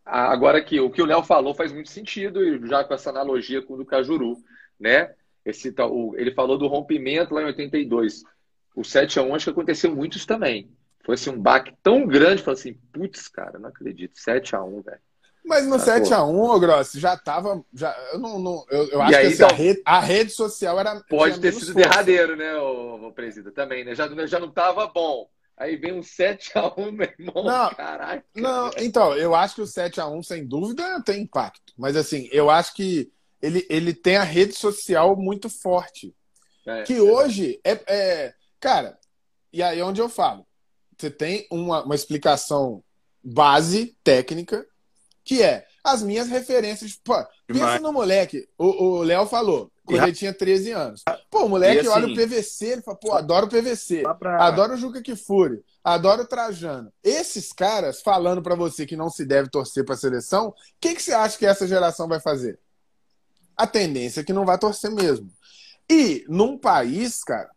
Agora aqui, o que o Léo falou faz muito sentido, e já com essa analogia com o do Cajuru, né? Esse, ele falou do rompimento lá em 82. O 7x1 acho que aconteceu muito isso também. Foi assim, um baque tão grande, falou assim, putz, cara, não acredito, 7x1, velho. Mas no Ah, 7x1, ô Grossi, já tava. Já, eu não, não- eu, eu acho aí, que assim, então, a, rede, a rede social era. Pode ter sido força. derradeiro, né, o, presida, também, né? Já, já não tava bom. Aí vem um 7x1, meu irmão, Não, caraca. Não, então, eu acho que o 7x1, sem dúvida, tem impacto. Mas assim, eu acho que ele, ele tem a rede social muito forte. É, que hoje é, é, Cara, e aí é onde eu falo. Você tem uma, uma explicação base técnica, que é as minhas referências. Pô, pensa no moleque. O Léo falou, quando ele tinha 13 anos. Pô, o moleque assim, olha o PVC, ele fala, pô, adoro o PVC. Pra... Adoro o Juca Kifuri. Adoro o Trajano. Esses caras falando para você que não se deve torcer para a seleção, o que, que você acha que essa geração vai fazer? A tendência é que não vai torcer mesmo. E num país, cara,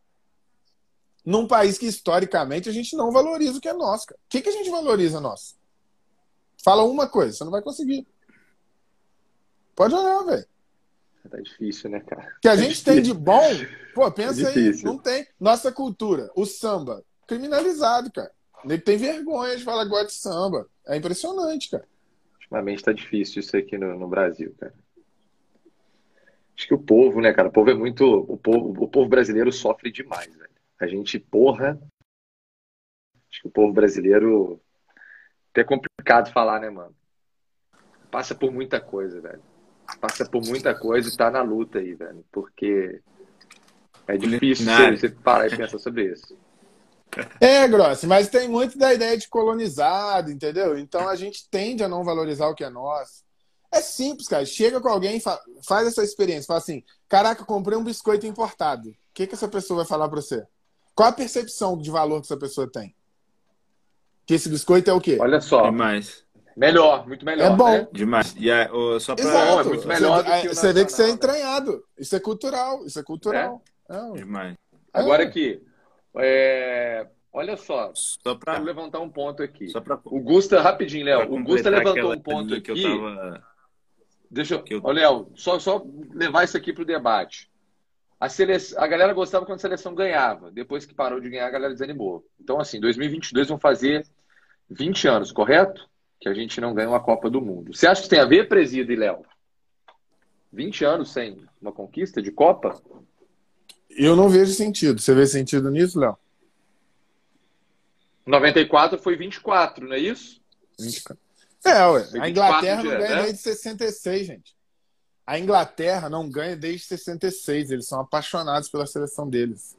num país que historicamente a gente não valoriza o que é nosso. Cara. O que, que a gente valoriza nosso? Fala uma coisa, você não vai conseguir. Pode olhar, velho. Tá difícil, né, cara? Que a tá gente tem de bom, pô, pensa é aí, não tem. Nossa cultura, o samba, criminalizado, cara. Ele tem vergonha de falar gosta de samba. É impressionante, cara. Ultimamente tá difícil isso aqui no, no Brasil, cara. Acho que o povo, né, cara? O povo é muito. O povo, o povo brasileiro sofre demais, velho. A gente, porra. Acho que o povo brasileiro. Até é complicado falar, né, mano? Passa por muita coisa, velho passa por muita coisa e tá na luta aí, velho. Porque é difícil você, você parar e pensar sobre isso. É, Grossi, mas tem muito da ideia de colonizado, entendeu? Então a gente tende a não valorizar o que é nosso. É simples, cara. Chega com alguém, faz essa experiência, fala assim: caraca, comprei um biscoito importado. O que, que essa pessoa vai falar pra você? Qual a percepção de valor que essa pessoa tem? Que esse biscoito é o quê? Olha só. É mais. Melhor, muito melhor. É bom. Né? Demais. E é, oh, só pra... Exato. é muito melhor você, do que Você vê que você é entranhado. Isso é cultural. Isso é cultural. É? É. Demais. Agora aqui, é... olha só. Só para levantar um ponto aqui. Só pra... O Gusta, rapidinho, Léo. O Gusta levantou um ponto aqui. Que eu tava... Deixa eu. eu... Ô, Léo, só, só levar isso aqui para o debate. A, sele... a galera gostava quando a seleção ganhava. Depois que parou de ganhar, a galera desanimou. Então, assim, 2022 vão fazer 20 anos, correto? que a gente não ganha uma Copa do Mundo. Você acha que tem a ver, Presida e Léo? 20 anos sem uma conquista de Copa? Eu não vejo sentido. Você vê sentido nisso, Léo? 94 foi 24, não é isso? 24. É, ué. A Inglaterra não ganha né? desde 66, gente. A Inglaterra não ganha desde 66. Eles são apaixonados pela seleção deles.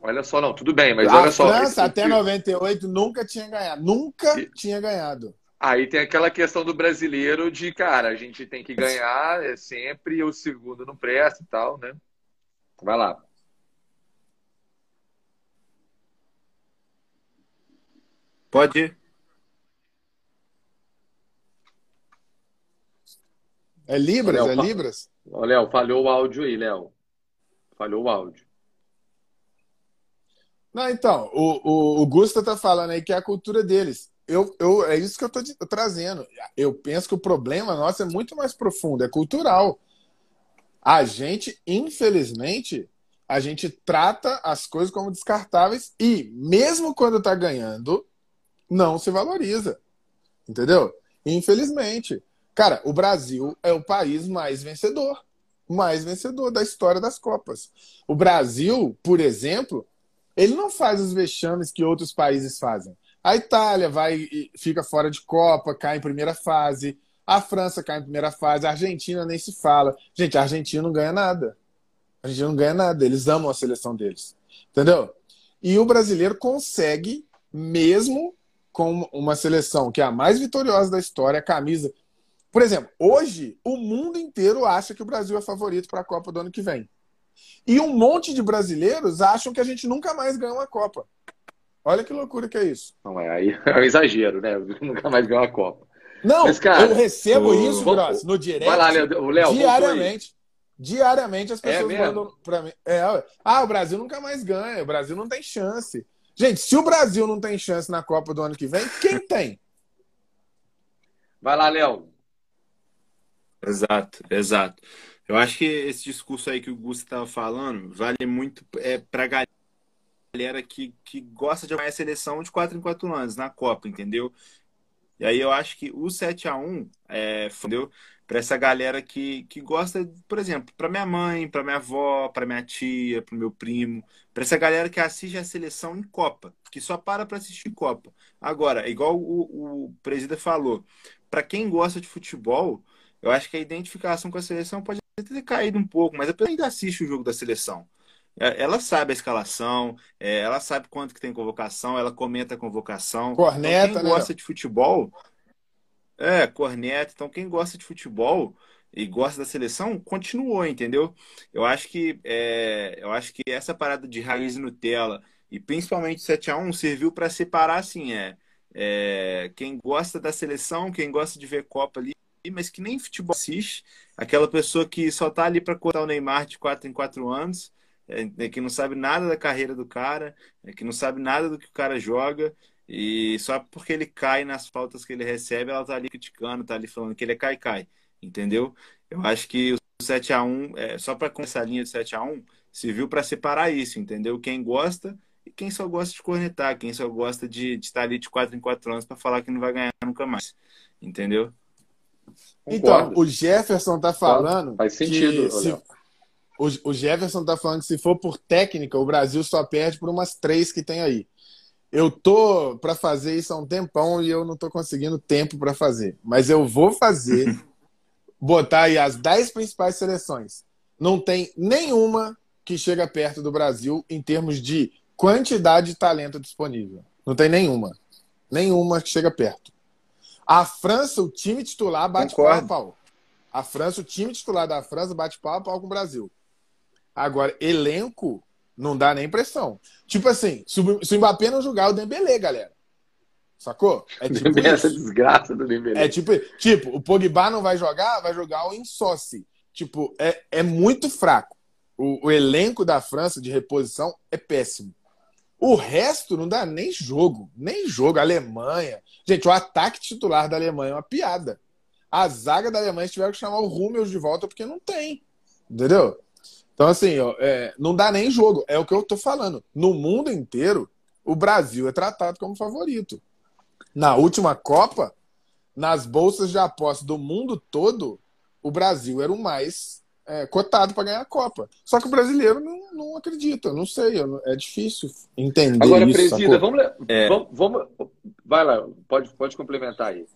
Olha só, não, tudo bem, mas a olha só. A França até 98 nunca tinha ganhado. Nunca e... tinha ganhado. Aí tem aquela questão do brasileiro de, cara, a gente tem que ganhar é sempre, o segundo não presta e tal, né? Vai lá. Pode ir. É Libras? Léo, é Libras? Léo, falhou o áudio aí, Léo. Falhou o áudio. Não, então, o, o, o Gusta tá falando aí que é a cultura deles. Eu, eu, é isso que eu tô trazendo. Eu penso que o problema nosso é muito mais profundo, é cultural. A gente, infelizmente, a gente trata as coisas como descartáveis e, mesmo quando tá ganhando, não se valoriza. Entendeu? Infelizmente. Cara, o Brasil é o país mais vencedor. Mais vencedor da história das Copas. O Brasil, por exemplo, ele não faz os vexames que outros países fazem. A Itália vai fica fora de Copa, cai em primeira fase. A França cai em primeira fase. A Argentina nem se fala. Gente, a Argentina não ganha nada. A Argentina não ganha nada. Eles amam a seleção deles. Entendeu? E o brasileiro consegue, mesmo com uma seleção que é a mais vitoriosa da história, a camisa. Por exemplo, hoje o mundo inteiro acha que o Brasil é favorito para a Copa do ano que vem. E um monte de brasileiros acham que a gente nunca mais ganha uma Copa. Olha que loucura que é isso. Não, é, aí é um exagero, né? Nunca mais ganhar uma Copa. Não, Mas, cara, eu recebo o... isso, Gross, no direct. Vai lá, Léo, Léo diariamente. Diariamente as pessoas é mandam para mim. É, ah, o Brasil nunca mais ganha, o Brasil não tem chance. Gente, se o Brasil não tem chance na Copa do ano que vem, quem tem? Vai lá, Léo. Exato, exato. Eu acho que esse discurso aí que o Gusto estava falando vale muito é, para galera que, que gosta de acompanhar a seleção de 4 em 4 anos na Copa, entendeu? E aí eu acho que o 7 a 1 é, entendeu? Para essa galera que, que gosta, por exemplo, para minha mãe, para minha avó, para minha tia, para meu primo, para essa galera que assiste a seleção em Copa, que só para para assistir Copa. Agora, igual o, o Presida falou, para quem gosta de futebol, eu acho que a identificação com a seleção pode ter caído um pouco, mas a pessoa ainda assiste o jogo da seleção. É, ela sabe a escalação, é, ela sabe quanto que tem convocação, ela comenta a convocação. Corneta, então, quem né? gosta de futebol, é, corneta. Então, quem gosta de futebol e gosta da seleção, continuou, entendeu? Eu acho que é, eu acho que essa parada de raiz Nutella e principalmente 7 a 1 serviu para separar assim, é, é, quem gosta da seleção, quem gosta de ver Copa ali, mas que nem futebol assiste, aquela pessoa que só tá ali para cortar o Neymar de 4 em 4 anos, é, é, que não sabe nada da carreira do cara, é, que não sabe nada do que o cara joga, e só porque ele cai nas faltas que ele recebe, ela tá ali criticando, tá ali falando que ele é cai-cai, entendeu? Eu acho que o 7 a 1 é, só para começar a linha de 7 a 1 serviu para separar isso, entendeu? Quem gosta e quem só gosta de cornetar, quem só gosta de, estar ali de 4 em 4 anos para falar que não vai ganhar nunca mais, entendeu? Então, o Jefferson tá falando. Faz sentido, que se, o, o Jefferson tá falando que se for por técnica, o Brasil só perde por umas três que tem aí. Eu tô para fazer isso há um tempão e eu não tô conseguindo tempo para fazer. Mas eu vou fazer, botar aí as dez principais seleções. Não tem nenhuma que chega perto do Brasil em termos de quantidade de talento disponível. Não tem nenhuma. Nenhuma que chega perto. A França, o time titular, bate Concordo. pau a pau. A França, o time titular da França, bate pau a pau com o Brasil. Agora, elenco, não dá nem pressão. Tipo assim, se o Mbappé não jogar, o Dembélé, galera. Sacou? É tipo Essa desgraça do Dembélé. É tipo, tipo, o Pogba não vai jogar, vai jogar o Insossi. Tipo, é, é muito fraco. O, o elenco da França de reposição é péssimo. O resto não dá nem jogo, nem jogo. A Alemanha. Gente, o ataque titular da Alemanha é uma piada. A zaga da Alemanha tiveram que chamar o Rummels de volta porque não tem. Entendeu? Então, assim, ó, é, não dá nem jogo. É o que eu tô falando. No mundo inteiro, o Brasil é tratado como favorito. Na última Copa, nas bolsas de aposta do mundo todo, o Brasil era o mais é, cotado para ganhar a Copa. Só que o brasileiro não, não acredita, não sei, não- é difícil entender Agora, isso. Presida, vamos, É. vamos, vamos- Vai lá, pode, pode complementar aí.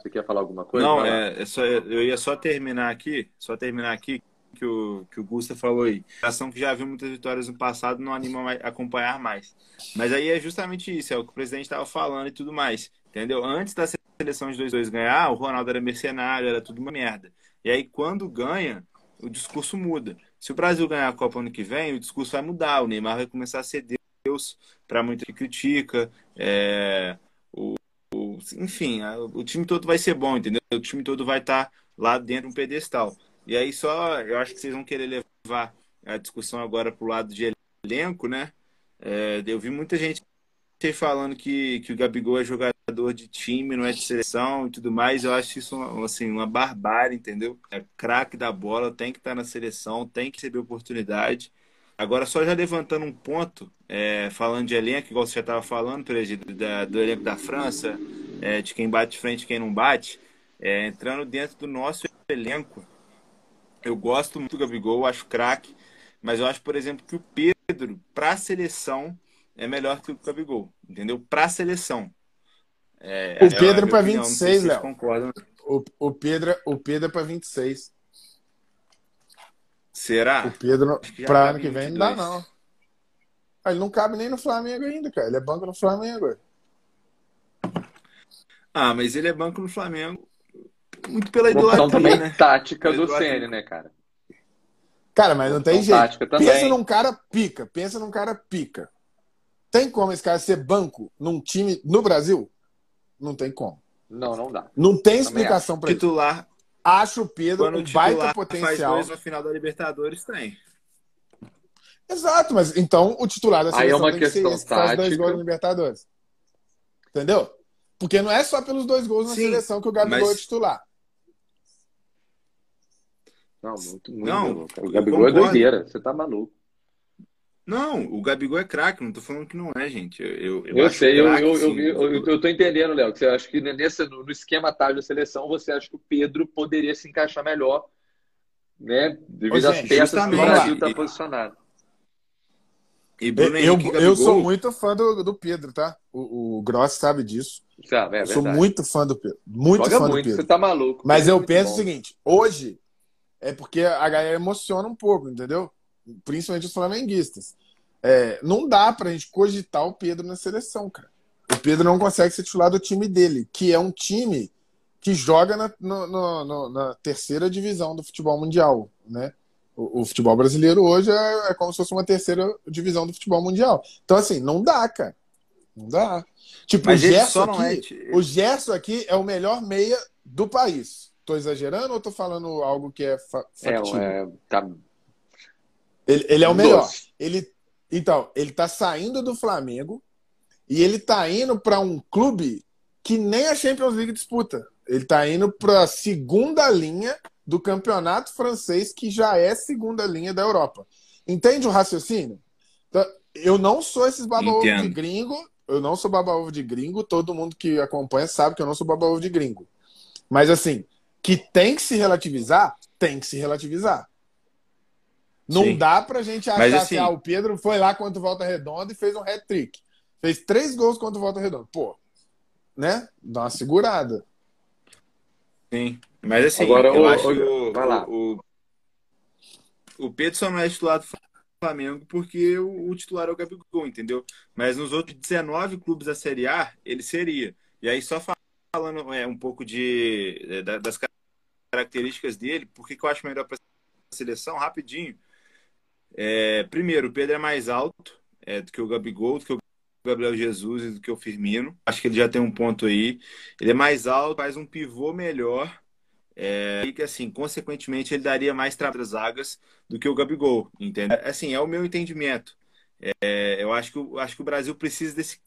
Você quer falar alguma coisa? Não, é, é só, eu ia só terminar aqui, só terminar aqui que o, que o Gusta falou aí. Ação que já viu muitas vitórias no passado não anima mais, a acompanhar mais. Mas aí é justamente isso, é o que o presidente estava falando e tudo mais. Entendeu? Antes da seleção de 2-2 ganhar, o Ronaldo era mercenário, era tudo uma merda. E aí, quando ganha, o discurso muda. Se o Brasil ganhar a Copa ano que vem, o discurso vai mudar. O Neymar vai começar a ser Deus para muita que critica. É, o, o- enfim, a- o time todo vai ser bom, entendeu? O time todo vai estar lá dentro de um pedestal. E aí só, eu acho que vocês vão querer levar a discussão agora para o lado de elenco, né? É, eu vi muita gente falando que, que o Gabigol é jogador de time, não é de seleção e tudo mais. Eu acho isso uma, assim, uma barbárie, entendeu? É craque da bola, tem que estar na seleção, tem que receber oportunidade. Agora, só já levantando um ponto, é, falando de elenco, igual você já estava falando, da- do elenco da França, é, de quem bate frente e quem não bate, é, entrando dentro do nosso elenco, eu gosto muito do Gabigol, acho craque, mas eu acho, por exemplo, que o Pedro, para a seleção, é melhor que o Gabigol, entendeu? Para a seleção. É, O é Pedro não sei 26, se Léo. concordam. O, o Pedro, o Pedro é para 26. Será? O Pedro, para cabe ano que em vem, não dá, 22. não. Ah, Ele não cabe nem no Flamengo ainda, cara. Ele é banco no Flamengo. Ah, mas ele é banco no Flamengo muito pela idolatria, também né? tática do. Ceni, né, cara? Cara, mas não tem jeito. tática também. Pensa num cara pica. Pensa num cara pica. Tem como esse cara ser banco num time no Brasil? Não tem como. Não, não dá. Não tem explicação pra isso. Titular, Acho o Pedro quando o um baita titular faz potencial. dois na final da Libertadores, tem. Exato, mas então o titular da Aí é seleção uma tem que ser questão esse que faz dois tática. gols na Libertadores. Entendeu? Porque não é só pelos dois gols na Sim, seleção que o Gabigol mas- é titular. Não, muito, muito. Não. O Gabigol é doideira. Você tá maluco. Não, o Gabigol é craque, não tô falando que não é, gente. Eu, eu, eu sei, eu, craque, eu, eu, sim. eu, eu, eu tô entendendo, Léo, que você acha que nesse, no, esquema tático da seleção, você acha que o Pedro poderia se encaixar melhor, né? Devido às peças que o. Brasil tá E- posicionado. E Bruno Eu, Henrique eu sou muito fã do, do Pedro, tá? O, o Gross sabe disso. Sabe, é eu sou muito fã do Pedro. Muito Joga fã muito, do Pedro. você tá maluco. Mas Pedro é eu penso bom. o seguinte: hoje é porque a galera emociona um pouco, entendeu? Principalmente os flamenguistas. É, não dá pra gente cogitar o Pedro na seleção, cara. O Pedro não consegue ser titular do time dele, que é um time que joga na, no- no- na terceira divisão do futebol mundial, né? O, o futebol brasileiro hoje é, é como se fosse uma terceira divisão do futebol mundial. Então, assim, não dá, cara. Não dá. Tipo, Mas o Gerson aqui, é. o Gerson aqui é o melhor meia do país. Tô exagerando ou tô falando algo que é fa É, factível? é, tá Ele, ele é o melhor. doce. Ele, então, ele tá saindo do Flamengo e ele tá indo para um clube que nem a Champions League disputa. Ele tá indo para a segunda linha do campeonato francês, que já é segunda linha da Europa. Entende o raciocínio? Então, eu não sou esses baba-ovo de gringo. Eu não sou baba-ovo de gringo. Todo mundo que acompanha sabe que eu não sou baba-ovo de gringo. Mas assim, que tem que se relativizar, tem que se relativizar. Não Sim. dá pra gente achar Mas, que assim- ah, o Pedro foi lá contra o Volta Redonda e fez um hat-trick. Fez três gols contra o Volta Redonda. Pô, né? Dá uma segurada. Sim. Mas assim, Agora, eu o- acho o- que o, vai lá. o, o Pedro só não é titular do Flamengo porque o, o titular é o Gabigol, entendeu? Mas nos outros 19 clubes da Série A, ele seria. E aí, só falando é, um pouco de, é, da- das características dele, por que eu acho melhor para seleção, rapidinho. É, primeiro, o Pedro é mais alto é, do que o Gabigol, do que o Gabriel Jesus e do que o Firmino. Acho que ele já tem um ponto aí. Ele é mais alto, faz um pivô melhor. É, e que assim, consequentemente, ele daria mais trabalho zagas do que o Gabigol, entende? Assim, é o meu entendimento. É, eu acho que, o- acho que o Brasil precisa desse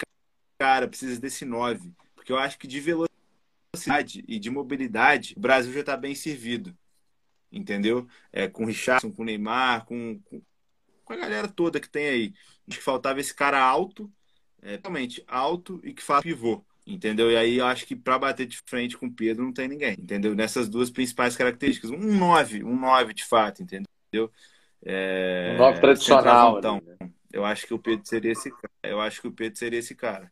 cara, precisa desse 9, porque eu acho que de velocidade e de mobilidade, o Brasil já está bem servido, entendeu? É, com o Richardson, com o Neymar, com, com, com a galera toda que tem aí. Acho que faltava esse cara alto, é, realmente alto e que faz pivô. Entendeu? E aí eu acho que para bater de frente com o Pedro não tem ninguém, entendeu? Nessas duas principais características. Um 9, um 9 de fato, entendeu? É... Um nove tradicional. Então, né? eu acho que o Pedro seria esse cara. Eu acho que o Pedro seria esse cara.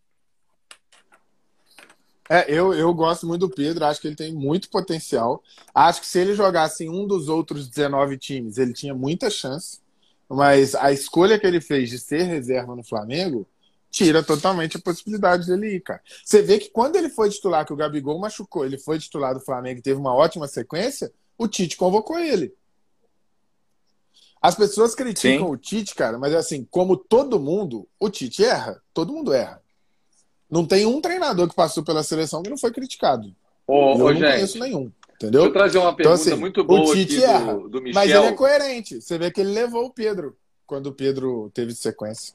É, eu, eu gosto muito do Pedro, acho que ele tem muito potencial. Acho que se ele jogasse em um dos outros 19 times, ele tinha muita chance. Mas a escolha que ele fez de ser reserva no Flamengo tira totalmente a possibilidade dele ir, cara. Você vê que quando ele foi titular, que o Gabigol machucou, ele foi titular do Flamengo e teve uma ótima sequência, o Tite convocou ele. As pessoas criticam Sim. o Tite, cara, mas assim, como todo mundo, o Tite erra. Todo mundo erra. Não tem um treinador que passou pela seleção que não foi criticado. Ô, eu ô, não gente, conheço nenhum. Deixa Entendeu? eu trazer uma pergunta assim, muito o boa Tite aqui erra, do, do Michel. Mas ele é coerente. Você vê que ele levou o Pedro quando o Pedro teve sequência.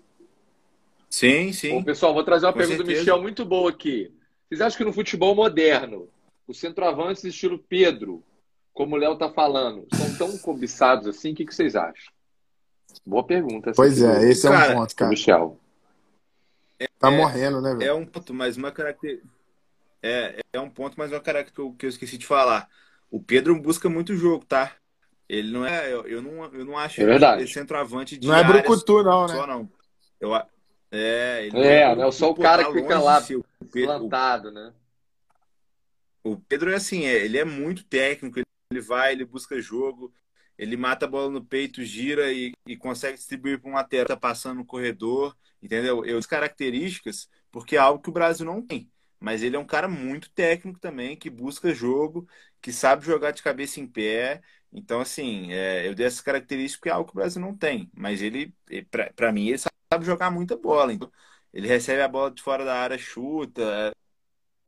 Sim, sim. pessoal, vou trazer uma Com pergunta do certeza. Michel muito boa aqui. Vocês acham que no futebol moderno, os centroavantes estilo Pedro, como o Léo tá falando, são tão cobiçados assim? O que, que vocês acham? Boa pergunta. Pois é, do- esse é um Cara, ponto, do cara. Michel. Tá É- morrendo, né, É velho? um ponto, mas uma característica. É, é um ponto, mas uma característica que eu, que eu esqueci de falar. O Pedro busca muito jogo, tá? Ele não é. Eu, eu não, eu não acho É verdade. ele centroavante de Não é brucutu, não, né? só, não. Eu, é, ele É, não não é só o cara tá que fica lá Pedro, Plantado, né? o Pedro é assim, é, ele é muito técnico, ele, vai, ele busca jogo, ele mata a bola no peito, gira e, e consegue distribuir para um lateral tá passando no corredor, entendeu? Eu, as características, porque é algo que o Brasil não tem. Mas ele é um cara muito técnico também, que busca jogo, que sabe jogar de cabeça em pé. Então, assim, é, eu dei essas características porque é algo que o Brasil não tem. Mas ele, para mim, ele sabe jogar muita bola. Então, ele recebe a bola de fora da área, chuta.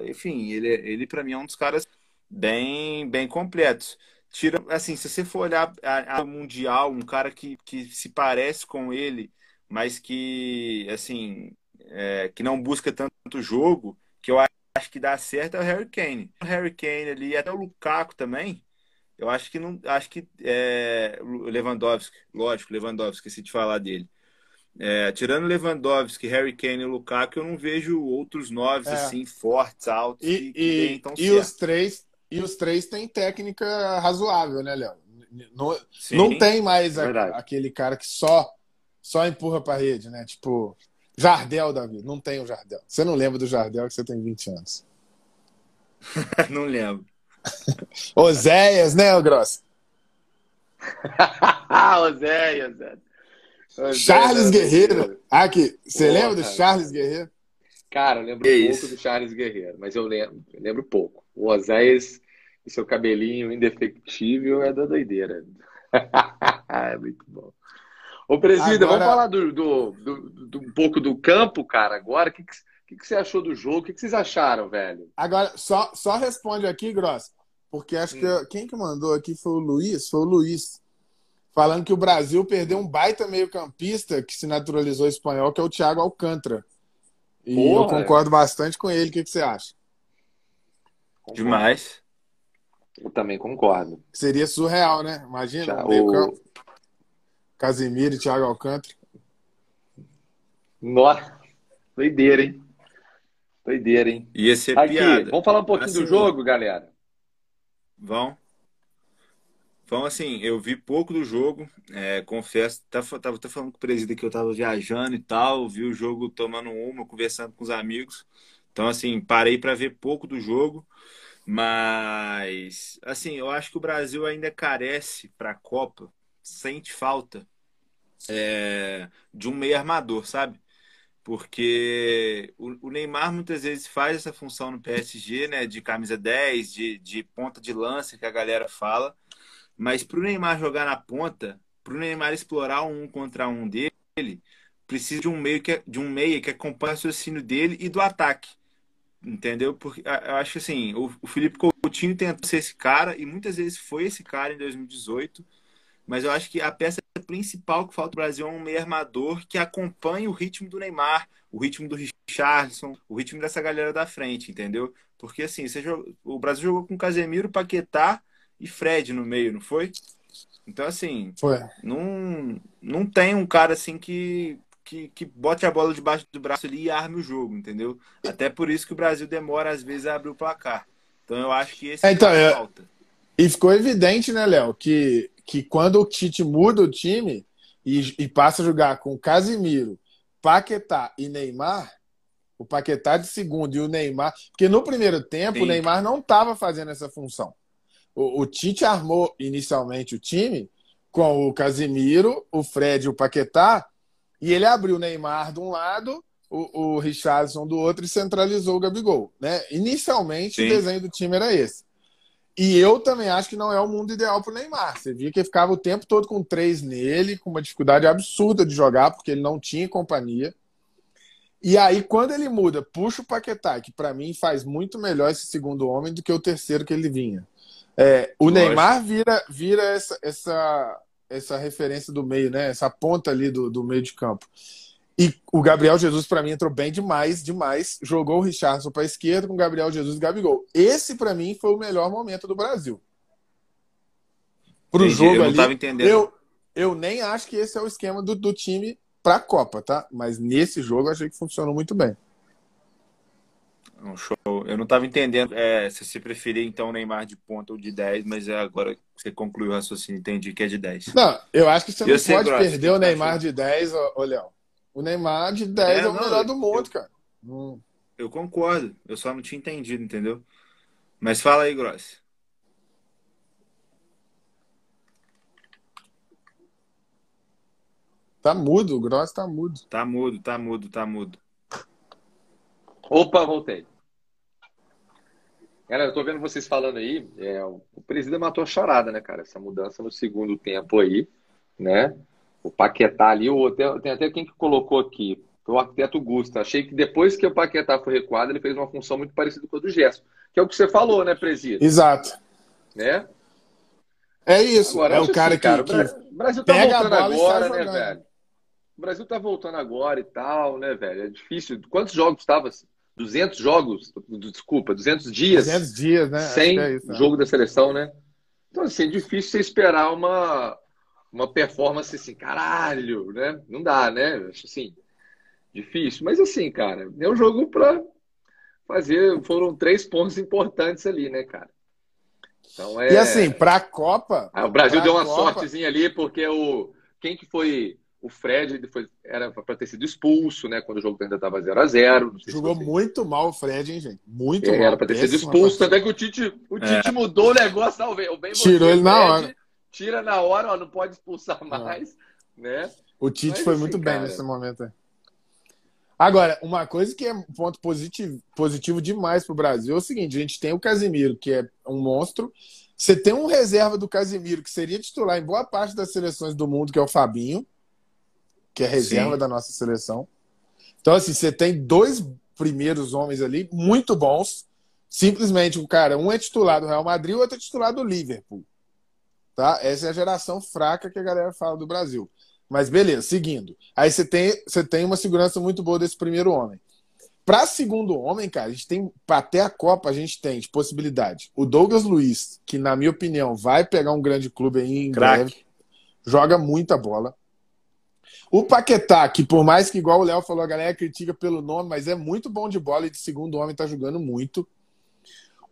Enfim, ele, ele para mim é um dos caras bem, bem completos. Tira, assim, se você for olhar a, a mundial, um cara que, que se parece com ele, mas que, assim, é, que não busca tanto jogo, que eu acho que dá certo é o Harry Kane. O Harry Kane ali, e até o Lukaku também, eu acho que não, acho que é, Lewandowski, lógico, Lewandowski, esqueci de falar dele. É, tirando Lewandowski, Harry Kane e Lukaku, eu não vejo outros noves É. assim fortes, altos E, que, que deem e, tão e certo. os três, e os três têm técnica razoável, né, Léo? Não, Sim. não tem mais a- Verdade. aquele cara que só só empurra pra rede, né? Tipo, Jardel, Davi. Não tem o Jardel. Você não lembra do Jardel que você tem 20 anos. não lembro. Oséias, né, Gross? Oséias, velho. Charles Guerreiro. Ah, aqui. Você Boa, lembra do cara. Charles Guerreiro? Cara, eu lembro que pouco isso? do Charles Guerreiro, mas eu lembro, eu lembro pouco. O Oséias e seu cabelinho indefectível é da doideira. é muito bom. Ô, Presida, agora... vamos falar do, do, do, do, um pouco do campo, cara, agora. O que, que, que, você achou do jogo? O que, que vocês acharam, velho? Agora, só, só responde aqui, Gross, porque acho hum. que quem que mandou aqui foi o Luiz, foi o Luiz, falando que o Brasil perdeu um baita meio-campista que se naturalizou espanhol, que é o Thiago Alcântara. E Porra, eu concordo é. bastante com ele. O que, que você acha? Concordo. Demais. Eu também concordo. Seria surreal, né? Imagina, o meio-campo. Casemiro e Thiago Alcântara. Nossa, doideira, hein? Doideira, hein? Ia ser Aqui, piada. Vamos falar um pouquinho assim, do jogo, galera? Vão. Vão, assim, eu vi pouco do jogo, é, confesso, tava, tava até falando com o presidente que eu tava viajando e tal, vi o jogo tomando uma, conversando com os amigos. Então, assim, parei para ver pouco do jogo, mas, assim, eu acho que o Brasil ainda carece para a Copa, sente falta é, de um meio armador, sabe? Porque o, o, Neymar muitas vezes faz essa função no PSG, né? De camisa 10, de, de ponta de lança, que a galera fala. Mas para o Neymar jogar na ponta, para o Neymar explorar um contra um dele, precisa de um meio que de um meia que acompanhe o raciocínio dele e do ataque. Entendeu? Porque eu acho que assim, o, o Felipe Coutinho tentou ser esse cara e muitas vezes foi esse cara em 2018 mas eu acho que a peça principal que falta no Brasil é um meio armador que acompanhe o ritmo do Neymar, o ritmo do Richardson, o ritmo dessa galera da frente, entendeu? Porque assim, o Brasil jogou com Casemiro, Paquetá e Fred no meio, não foi? Então, assim, foi. Não, não tem um cara assim que, que, que bote a bola debaixo do braço ali e arme o jogo, entendeu? Até por isso que o Brasil demora, às vezes, a abrir o placar. Então, eu acho que esse é, então, é... falta. E ficou evidente, né, Léo, que que quando o Tite muda o time e, e passa a jogar com Casimiro, Paquetá e Neymar, o Paquetá de segundo e o Neymar. Porque no primeiro tempo Sim. o Neymar não estava fazendo essa função. O, o, Tite armou inicialmente o time com o Casimiro, o Fred e o Paquetá, e ele abriu o Neymar de um lado, o, o Richardson do outro e centralizou o Gabigol. Né? Inicialmente Sim. o desenho do time era esse. E eu também acho que não é o mundo ideal para o Neymar. Você via que ele ficava o tempo todo com três nele, com uma dificuldade absurda de jogar, porque ele não tinha companhia. E aí, quando ele muda, puxa o Paquetá, que para mim faz muito melhor esse segundo homem do que o terceiro que ele vinha. É, o Lógico. Neymar vira, vira essa, essa, essa referência do meio, né? Essa ponta ali do, do meio de campo. E o Gabriel Jesus, para mim, entrou bem demais, demais. Jogou o Richardson para a esquerda com o Gabriel Jesus e Gabigol. Esse, para mim, foi o melhor momento do Brasil. Pro Entendi, jogo eu ali, não entendendo. Eu, eu nem acho que esse é o esquema do, do time para a Copa, tá? Mas nesse jogo eu achei que funcionou muito bem. Um show. Eu não estava entendendo é, se você preferia então o Neymar de ponta ou de 10, mas é agora que você concluiu o raciocínio, entendi que é de 10. Não, eu acho que você não pode perder o Neymar de 10, ô Léo. O Neymar de 10 é, é o não, melhor do mundo, eu, cara. Hum. Eu concordo. Eu só não tinha entendido, entendeu? Mas fala aí, Gross. Tá mudo, o Gross tá mudo. Tá mudo, tá mudo, tá mudo. Opa, voltei. Galera, eu tô vendo vocês falando aí, é, o presidente matou a charada, né, cara? Essa mudança no segundo tempo aí, né? O Paquetá ali, o, tem, tem até quem que colocou aqui, foi o arquiteto Gusta. Achei que depois que o Paquetá foi recuado, ele fez uma função muito parecida com a do Gerson, que é o que você falou, né, Presídio? Exato. Né? É isso, agora, é o cara assim, que, cara, O Brasil tá voltando agora, né, velho? O Brasil tá voltando agora e tal, né, velho? É difícil. Quantos jogos estava? 200 jogos? Desculpa, 200 dias? 200 dias, né? Sem é isso, né? jogo da seleção, né? Então, assim, é difícil você esperar uma, uma performance assim, caralho, né? Não dá, né? Acho assim, difícil. Mas assim, cara, é um jogo para fazer. Foram três pontos importantes ali, né, cara? Então é. E assim, para a Copa. Ah, o Brasil deu uma Copa... sortezinha ali, porque o. Quem que foi o Fred foi, era para ter sido expulso, né? Quando o jogo ainda estava 0 a 0 Jogou se muito mal o Fred, hein, gente? Muito é, mal. Era para ter sido expulso, tanto é que o Tite, o Tite é. mudou o negócio, bem Tirou ele na hora. Tira na hora, ó, não pode expulsar mais, né? O Tite Mas, foi assim, muito bem cara... nesse momento. Agora, uma coisa que é um ponto positivo, positivo demais para o Brasil é o seguinte: a gente tem o Casimiro, que é um monstro. Você tem um reserva do Casimiro, que seria titular em boa parte das seleções do mundo, que é o Fabinho que é reserva Sim. da nossa seleção. Então, assim, você tem dois primeiros homens ali muito bons. Simplesmente o cara, um é titular do Real Madrid, o outro é titular do Liverpool. Tá? Essa é a geração fraca que a galera fala do Brasil. Mas beleza, seguindo. Aí você tem, você tem uma segurança muito boa desse primeiro homem. Para segundo homem, cara, a gente tem, até a Copa, a gente tem de possibilidade. O Douglas Luiz, que na minha opinião vai pegar um grande clube aí em Crack. breve, joga muita bola. O Paquetá, que por mais que, igual o Léo falou, a galera critica pelo nome, mas é muito bom de bola e de segundo homem tá jogando muito.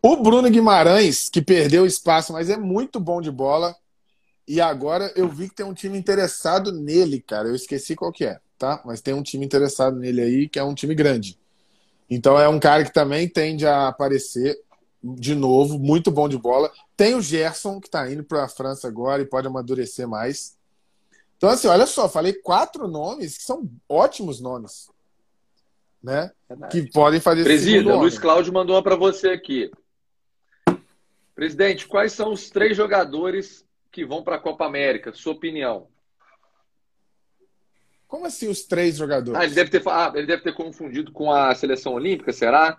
O Bruno Guimarães, que perdeu espaço, mas é muito bom de bola. E agora eu vi que tem um time interessado nele, cara. Eu esqueci qual que é, tá? Mas tem um time interessado nele aí, que é um time grande. Então é um cara que também tende a aparecer de novo, muito bom de bola. Tem o Gerson, que tá indo para a França agora e pode amadurecer mais. Então, assim, olha só, falei quatro nomes que são ótimos nomes. Né? Verdade. Que podem fazer Presida, Luiz Cláudio mandou uma para você aqui. Presidente, quais são os três jogadores que vão para a Copa América? Sua opinião? Como assim os três jogadores? Ah, ele, deve ter, ah, ele deve ter confundido com a seleção olímpica, será?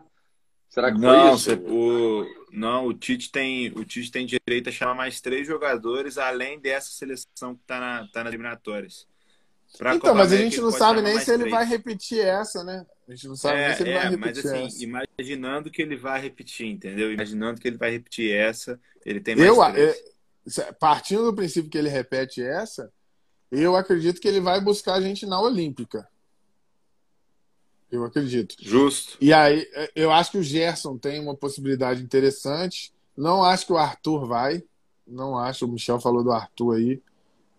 Será que não, foi isso? O, não, o Tite tem o Tite tem direito a chamar mais três jogadores além dessa seleção que está na, tá nas eliminatórias. Pra então, Copa mas América, a gente não sabe nem se ele três. vai repetir essa, né? A gente não sabe é, nem se ele é, vai repetir mas, assim, essa. Imaginando que ele vai repetir, entendeu? Imaginando que ele vai repetir essa, ele tem mais eu. Eu, partindo do princípio que ele repete essa, eu acredito que ele vai buscar a gente na Olímpica. Eu acredito. Justo. E aí, eu acho que o Gerson tem uma possibilidade interessante. Não acho que o Arthur vai. Não acho. O Michel falou do Arthur aí.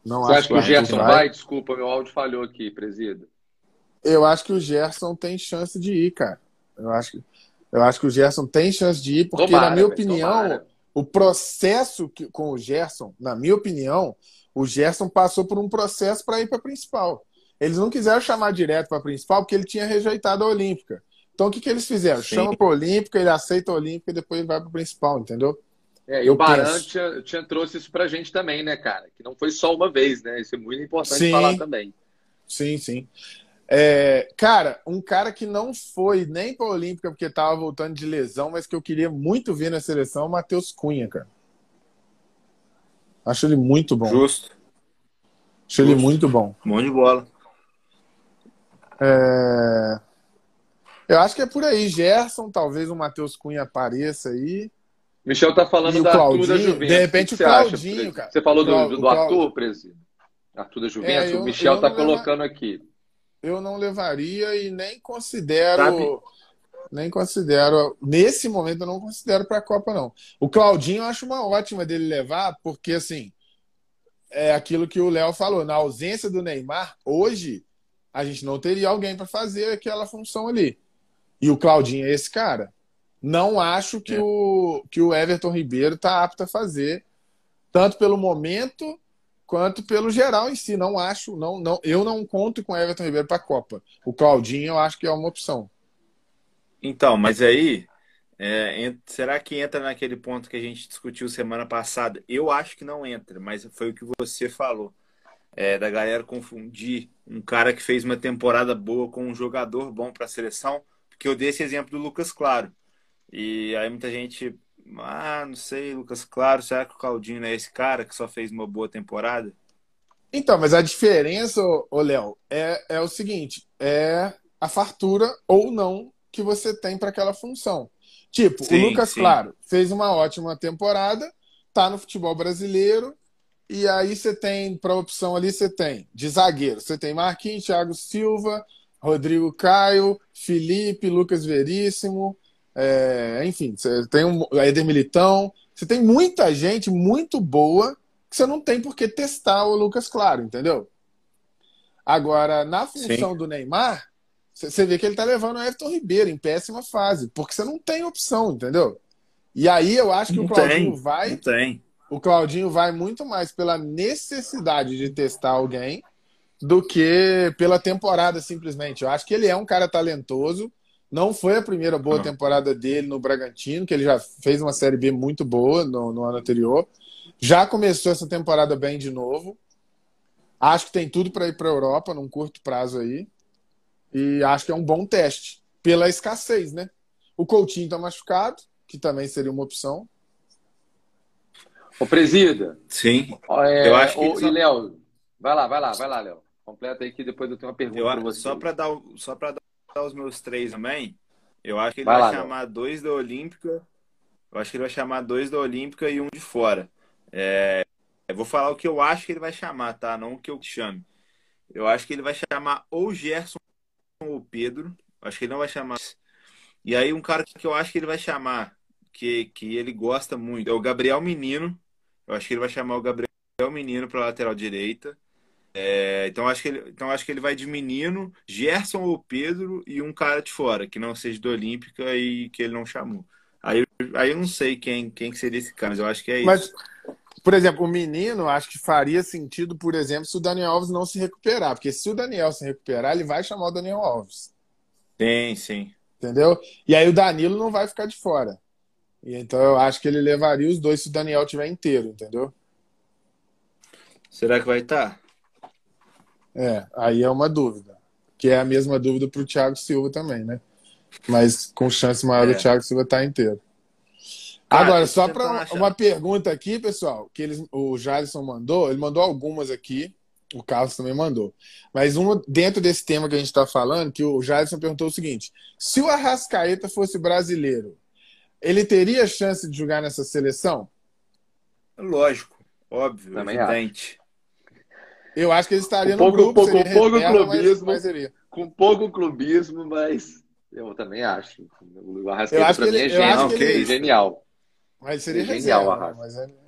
Não Você acho acha que o, Gerson vai. vai? Desculpa, meu áudio falhou aqui, presida. Eu acho que o Gerson tem chance de ir, cara. Eu acho que, eu acho que o Gerson tem chance de ir, porque, tomara, na minha opinião, tomara. o processo que, com o Gerson, na minha opinião, o Gerson passou por um processo para ir para a principal. Eles não quiseram chamar direto para a principal porque ele tinha rejeitado a Olímpica. Então o que, que eles fizeram? Sim. Chama para a Olímpica, ele aceita a Olímpica e depois vai para a principal, entendeu? É, e o Baran tinha, tinha, trouxe isso para a gente também, né, cara? Que não foi só uma vez, né? Isso é muito importante sim. falar também. Sim, sim. É, cara, um cara que não foi nem para a Olímpica porque estava voltando de lesão, mas que eu queria muito ver na seleção, é o Matheus Cunha, cara. Acho ele muito bom. Justo. Acho Justo. ele muito bom. Bom de bola. É... Eu acho que é por aí. Gerson, talvez o Matheus Cunha apareça aí. Michel tá falando da Arthur da Juventus. De repente o, o Claudinho, acha? cara. Você falou do, do, do Arthur, presidente? Arthur da Juventus? É, eu, o Michel tá colocando aqui. Eu não levaria e nem considero. Sabe? Nem considero. Nesse momento eu não considero para a Copa, não. O Claudinho eu acho uma ótima dele levar, porque assim. É aquilo que o Léo falou. Na ausência do Neymar, hoje a gente não teria alguém para fazer aquela função ali. E o Claudinho é esse cara. Não acho que, é. o, que o Everton Ribeiro está apto a fazer, tanto pelo momento quanto pelo geral em si. Não acho, não, não, eu não conto com o Everton Ribeiro para a Copa. O Claudinho eu acho que é uma opção. Então, mas aí, é, será que entra naquele ponto que a gente discutiu semana passada? Eu acho que não entra, mas foi o que você falou é, da galera confundir um cara que fez uma temporada boa com um jogador bom para a seleção, porque eu dei esse exemplo do Lucas Claro. E aí muita gente, ah, não sei, Lucas Claro, será que o Claudinho é esse cara que só fez uma boa temporada? Então, mas a diferença, ô Léo, é, é o seguinte: é a fartura ou não que você tem para aquela função. Tipo, sim, o Lucas sim. Claro fez uma ótima temporada, tá no futebol brasileiro, e aí você tem, para opção ali, você tem de zagueiro. Você tem Marquinhos, Thiago Silva, Rodrigo Caio, Felipe, Lucas Veríssimo. É, enfim, você tem um Eder Militão. Você tem muita gente muito boa que você não tem por que testar o Lucas Claro, entendeu? Agora, na função Sim. do Neymar, você vê que ele tá levando o Everton Ribeiro em péssima fase, porque você não tem opção, entendeu? E aí eu acho que não o Claudinho tem, vai. O Claudinho vai muito mais pela necessidade de testar alguém do que pela temporada, simplesmente. Eu acho que ele é um cara talentoso. Não foi a primeira boa não. temporada dele no Bragantino, que ele já fez uma Série B muito boa no, no ano anterior. Já começou essa temporada bem de novo. Acho que tem tudo para ir para a Europa num curto prazo aí. E acho que é um bom teste, pela escassez, né? O Coutinho está machucado, que também seria uma opção. Ô, Presida. Sim. É, eu acho que. Ô, só... E, Léo, vai lá, vai lá, vai lá, Léo. Completa aí que depois eu tenho uma pergunta para você. Só para dar, só dar os meus três também, eu acho que ele vai, vai lá, chamar Léo. dois da Olímpica. Eu acho que ele vai chamar dois da Olímpica e um de fora. É, eu vou falar o que eu acho que ele vai chamar, tá? Não o que eu chame. Eu acho que ele vai chamar ou Gerson ou Pedro. Acho que ele não vai chamar. E aí, um cara que eu acho que ele vai chamar, que, que ele gosta muito, é o Gabriel Menino. Eu acho que ele vai chamar o Gabriel Menino para lateral direita. É, então, acho que ele, então, acho que ele vai de menino, Gerson ou Pedro e um cara de fora, que não seja do Olímpica e que ele não chamou. Aí, aí eu não sei quem, quem seria esse cara, mas eu acho que é isso. Mas, por exemplo, o menino, acho que faria sentido, por exemplo, se o Daniel Alves não se recuperar. Porque se o Daniel se recuperar, ele vai chamar o Daniel Alves. Sim, sim. Entendeu? E aí o Danilo não vai ficar de fora. E então eu acho que ele levaria os dois se o Daniel tiver inteiro, entendeu? Será que vai estar? É, aí é uma dúvida. Que é a mesma dúvida para o Thiago Silva também, né? Mas com chance maior é. do Thiago Silva estar tá inteiro. Cara, Agora, só para uma pergunta aqui, pessoal, que eles, o Jadson mandou, ele mandou algumas aqui, o Carlos também mandou. Mas uma dentro desse tema que a gente está falando, que o Jadson perguntou o seguinte: se o Arrascaeta fosse brasileiro, ele teria chance de jogar nessa seleção? Lógico, óbvio, também evidente. Acho. Eu acho que ele estaria com no pouco, grupo. Com pouco clubismo, mas, mas com pouco clubismo, mas eu também acho. O Arrascaeta para mim é genial. Ele... genial. Mas seria genial, reserva. Mas é...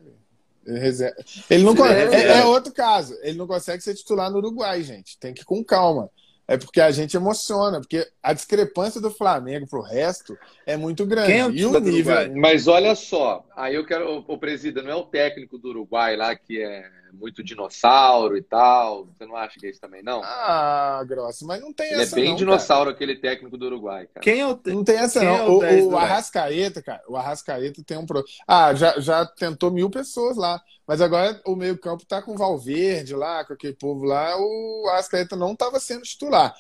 Ele, reserva. ele não consegue, é, é, outro caso. Ele não consegue ser titular no Uruguai, gente. Tem que ir com calma. É porque a gente emociona, porque a discrepância do Flamengo pro resto é muito grande. Quem é o e o nível. Mas olha só, aí eu quero. O, o presidente não é o técnico do Uruguai lá que é muito dinossauro e tal. Você não acha que é isso também, não? Ah, grosso, mas não tem Ele essa. Ele é bem não, dinossauro, cara. aquele técnico do Uruguai, cara. Quem é o Não tem essa, Quem não. É o, o, o Arrascaeta, cara, o Arrascaeta tem um. Pro... Ah, já, já tentou mil pessoas lá. Mas agora o meio-campo tá com o Valverde lá, com aquele povo lá. O Arrascaeta não estava sendo titular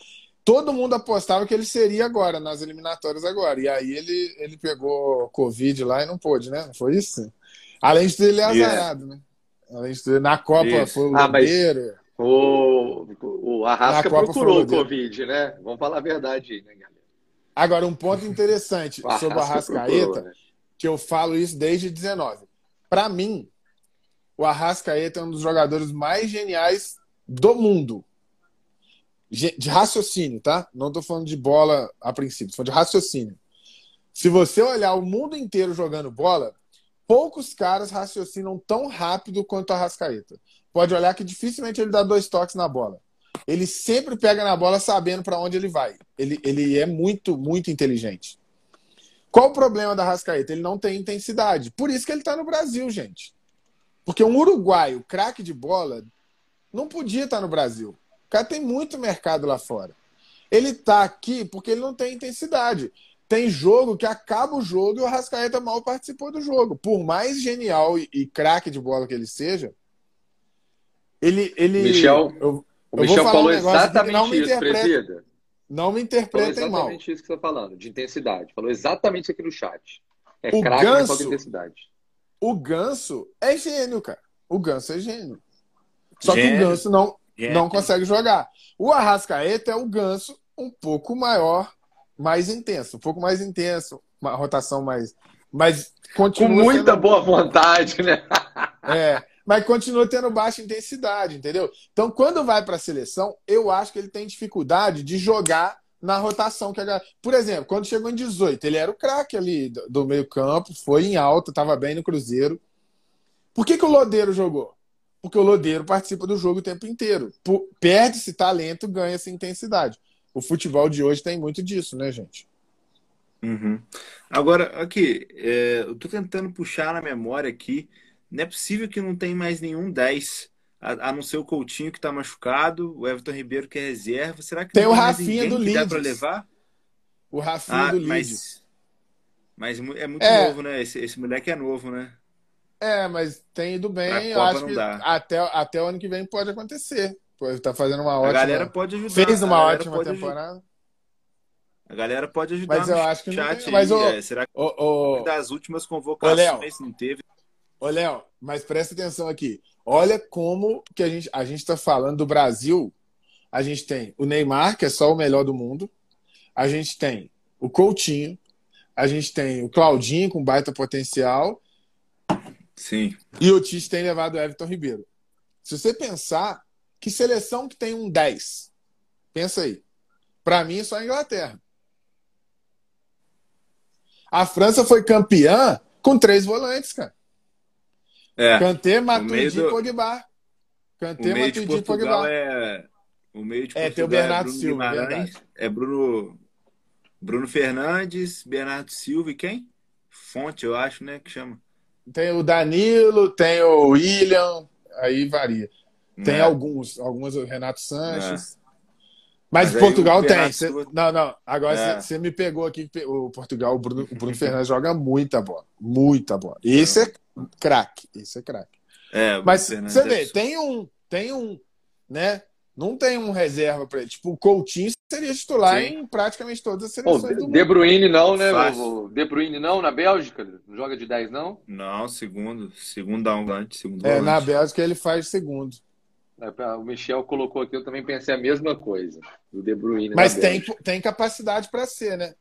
todo mundo apostava que ele seria agora, nas eliminatórias agora. E aí ele, ele pegou Covid lá e não pôde, né? Não foi isso? Além de ele azarado, yeah. né? Na Copa Isso. foi o ah. O, o Arrasca procurou o Covid, né? Vamos falar a verdade aí, né, galera? Agora, um ponto interessante o sobre o Arrascaeta, procurou, né? que eu falo isso desde 19. Para mim, o Arrascaeta é um dos jogadores mais geniais do mundo. De raciocínio, tá? Não tô falando de bola a princípio, tô falando de raciocínio. Se você olhar o mundo inteiro jogando bola, poucos caras raciocinam tão rápido quanto a Rascaeta. Pode olhar que dificilmente ele dá dois toques na bola. Ele sempre pega na bola sabendo para onde ele vai. Ele, ele é muito, muito inteligente. Qual o problema da Rascaeta? Ele não tem intensidade. Por isso que ele está no Brasil, gente. Porque um uruguaio, craque de bola, não podia estar tá no Brasil. O cara tem muito mercado lá fora. Ele está aqui porque ele não tem intensidade. Tem jogo que acaba o jogo e o Arrascaeta mal participou do jogo. Por mais genial e, e craque de bola que ele seja, ele. ele Michel, eu, o Michel falou um exatamente isso, presida. Não me interpretem falou mal. exatamente isso que você está falando, de intensidade. Falou exatamente aqui no chat. É craque, mas falta intensidade. O Ganso é gênio, cara. O Ganso é gênio. Só gênio. que o Ganso não, não consegue jogar. O Arrascaeta é o Ganso um pouco maior mais intenso, um pouco mais intenso, uma rotação mais. Mas continua. Com muita sendo... boa vontade, né? é, mas continua tendo baixa intensidade, entendeu? Então, quando vai para a seleção, eu acho que ele tem dificuldade de jogar na rotação que a Por exemplo, quando chegou em 18, ele era o craque ali do, meio-campo, foi em alta, estava bem no Cruzeiro. Por que, que o Lodeiro jogou? porque o Lodeiro participa do jogo o tempo inteiro. Perde-se talento, ganha-se intensidade. O futebol de hoje tem muito disso, né, gente? Uhum. Agora, aqui, é, eu tô tentando puxar na memória aqui. Não é possível que não tem mais nenhum 10, a, a não ser o Coutinho que tá machucado, o Everton Ribeiro que é reserva. Será que tem o Rafinha do Leeds? para levar? O Rafinha ah, do Leeds. Mas, mas é muito é. novo, né? Esse, esse moleque é novo, né? É, mas tem ido bem. Eu acho que até, até o ano que vem pode acontecer. Tá fazendo uma ótima. A galera pode ajudar. Fez uma ótima temporada. Ajudar. A galera pode ajudar mas eu acho que chat não. Mas, o, é, será que o, o, das últimas convocações ô, não teve? Ô, Léo, mas presta atenção aqui. Olha como que a gente a gente está falando do Brasil. A gente tem o Neymar, que é só o melhor do mundo. A gente tem o Coutinho. A gente tem o Claudinho, com baita potencial. Sim. E o Tite tem levado o Everton Ribeiro. Se você pensar, que seleção que tem um 10? Pensa aí. Para mim, só a Inglaterra. A França foi campeã com três volantes, cara. É. Kanté, Matuidi e Pogba. Kanté, Matuidi e Pogba. É... O meio de Portugal é, tem o Bernardo é Bruno Silva, Guimarães, é Bruno Bruno Fernandes, Bernardo Silva e quem? Fonte, eu acho, né, que chama. Tem o Danilo, tem o William, aí varia. Tem é. alguns, alguns o Renato Sanches. É. Mas, Mas Portugal tem. Cê, não, não. Agora você é. me pegou aqui. O Portugal, o Bruno, o Bruno Fernandes joga muita bola. Muita bola. Esse é craque. Esse é craque. É, Mas você vê, é tem um, tem um, né? Não tem um reserva para ele. Tipo, o Coutinho seria titular Sim. em praticamente todas as seleções Pô, do mundo. De Bruyne não, né? O De Bruyne não, na Bélgica? Não joga de 10, não? Não, segundo. Segundo um volante. Segundo é, volante. na Bélgica ele faz segundo. É, o Michel colocou aqui, eu também pensei a mesma coisa. O De Bruyne. Mas tem, tem capacidade para ser, né?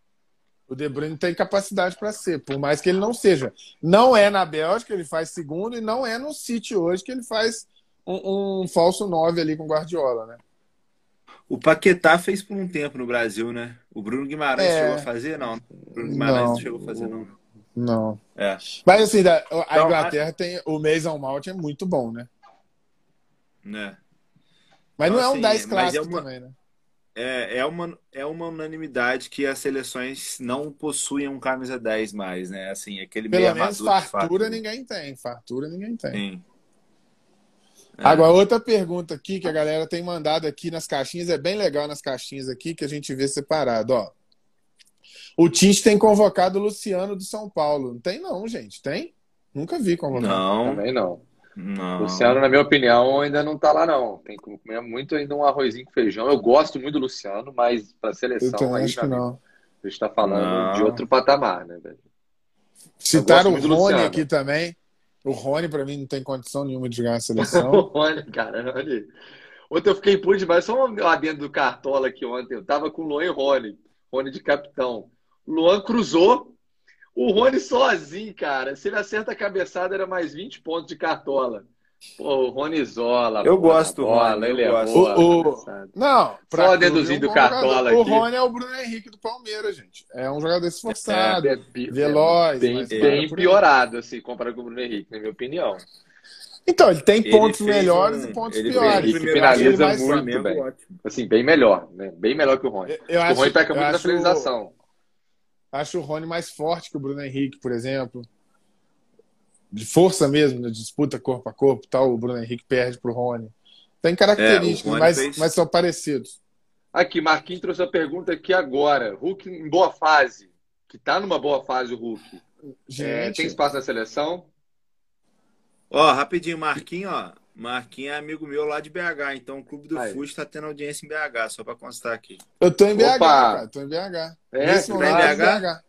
O De Bruyne tem capacidade para ser, por mais que ele não seja. Não é na Bélgica, ele faz segundo, e não é no City hoje que ele faz um, um falso 9 ali com Guardiola, né? O Paquetá fez por um tempo no Brasil, né? O Bruno Guimarães é... chegou a fazer? Não. O Bruno Guimarães não, não chegou a fazer, não. Não. É. Mas assim, a então, Inglaterra a... tem. O Mason Mount é muito bom, né? Né? Mas então, não é um 10 assim, clássico é uma... também, né? É, é, uma, é uma unanimidade que as seleções não possuem um camisa 10 mais, né? Assim, aquele Pelo meio menos fartura ninguém tem. Fartura ninguém tem. Sim. É. Agora, outra pergunta aqui que a galera tem mandado aqui nas caixinhas, é bem legal nas caixinhas aqui, que a gente vê separado, ó. O Tite tem convocado o Luciano do São Paulo. Não tem não, gente. Tem? Nunca vi convocado. Não. Também não. Não. Luciano, na minha opinião, ainda não tá lá, não. Tem que comer muito ainda um arrozinho com feijão. Eu gosto muito do Luciano, mas para seleção aí, acho que não. a gente tá falando não. de outro patamar, né, velho? Citaram o Rony aqui também. O Rony, para mim, não tem condição nenhuma de jogar na seleção. o Rony, cara, olha. Ontem eu fiquei puto demais. Só um adendo do Cartola aqui ontem. Eu tava com o Luan e Rony. Rony de capitão. Luan cruzou. O Rony sozinho, cara. Se ele acerta a cabeçada, era mais 20 pontos de Cartola. Pô, o Rony Zola. Eu gosto do Rony. Ele é gosto. boa. O, o... Não, só deduzindo do Cartola aqui. O Rony é o Bruno Henrique do Palmeiras, gente. É um jogador esforçado, é, é, veloz. Bem, bem piorado, assim, comparado com o Bruno Henrique, na minha opinião. Então, ele tem pontos ele melhores um... e pontos ele piores. Ele finaliza muito bem. Ótimo. Assim, bem melhor, né? Bem melhor que o Rony. Eu, eu o Rony peca muito na finalização. Acho o Rony mais forte que o Bruno Henrique, por exemplo de força mesmo, na disputa corpo a corpo, tal, o Bruno Henrique perde para o Rony. Tem características, é, mas, fez... mas são parecidos. Aqui, Marquinhos trouxe a pergunta aqui agora. Hulk em boa fase, que está numa boa fase o Hulk. É, tem espaço na seleção? Ó, rapidinho, Marquinhos, ó. Marquinhos é amigo meu lá de BH, então o Clube do FUS está tendo audiência em BH, só para constar aqui. Eu tô em BH, Opa. cara, tô em BH. É, Nesse tá em BH? BH.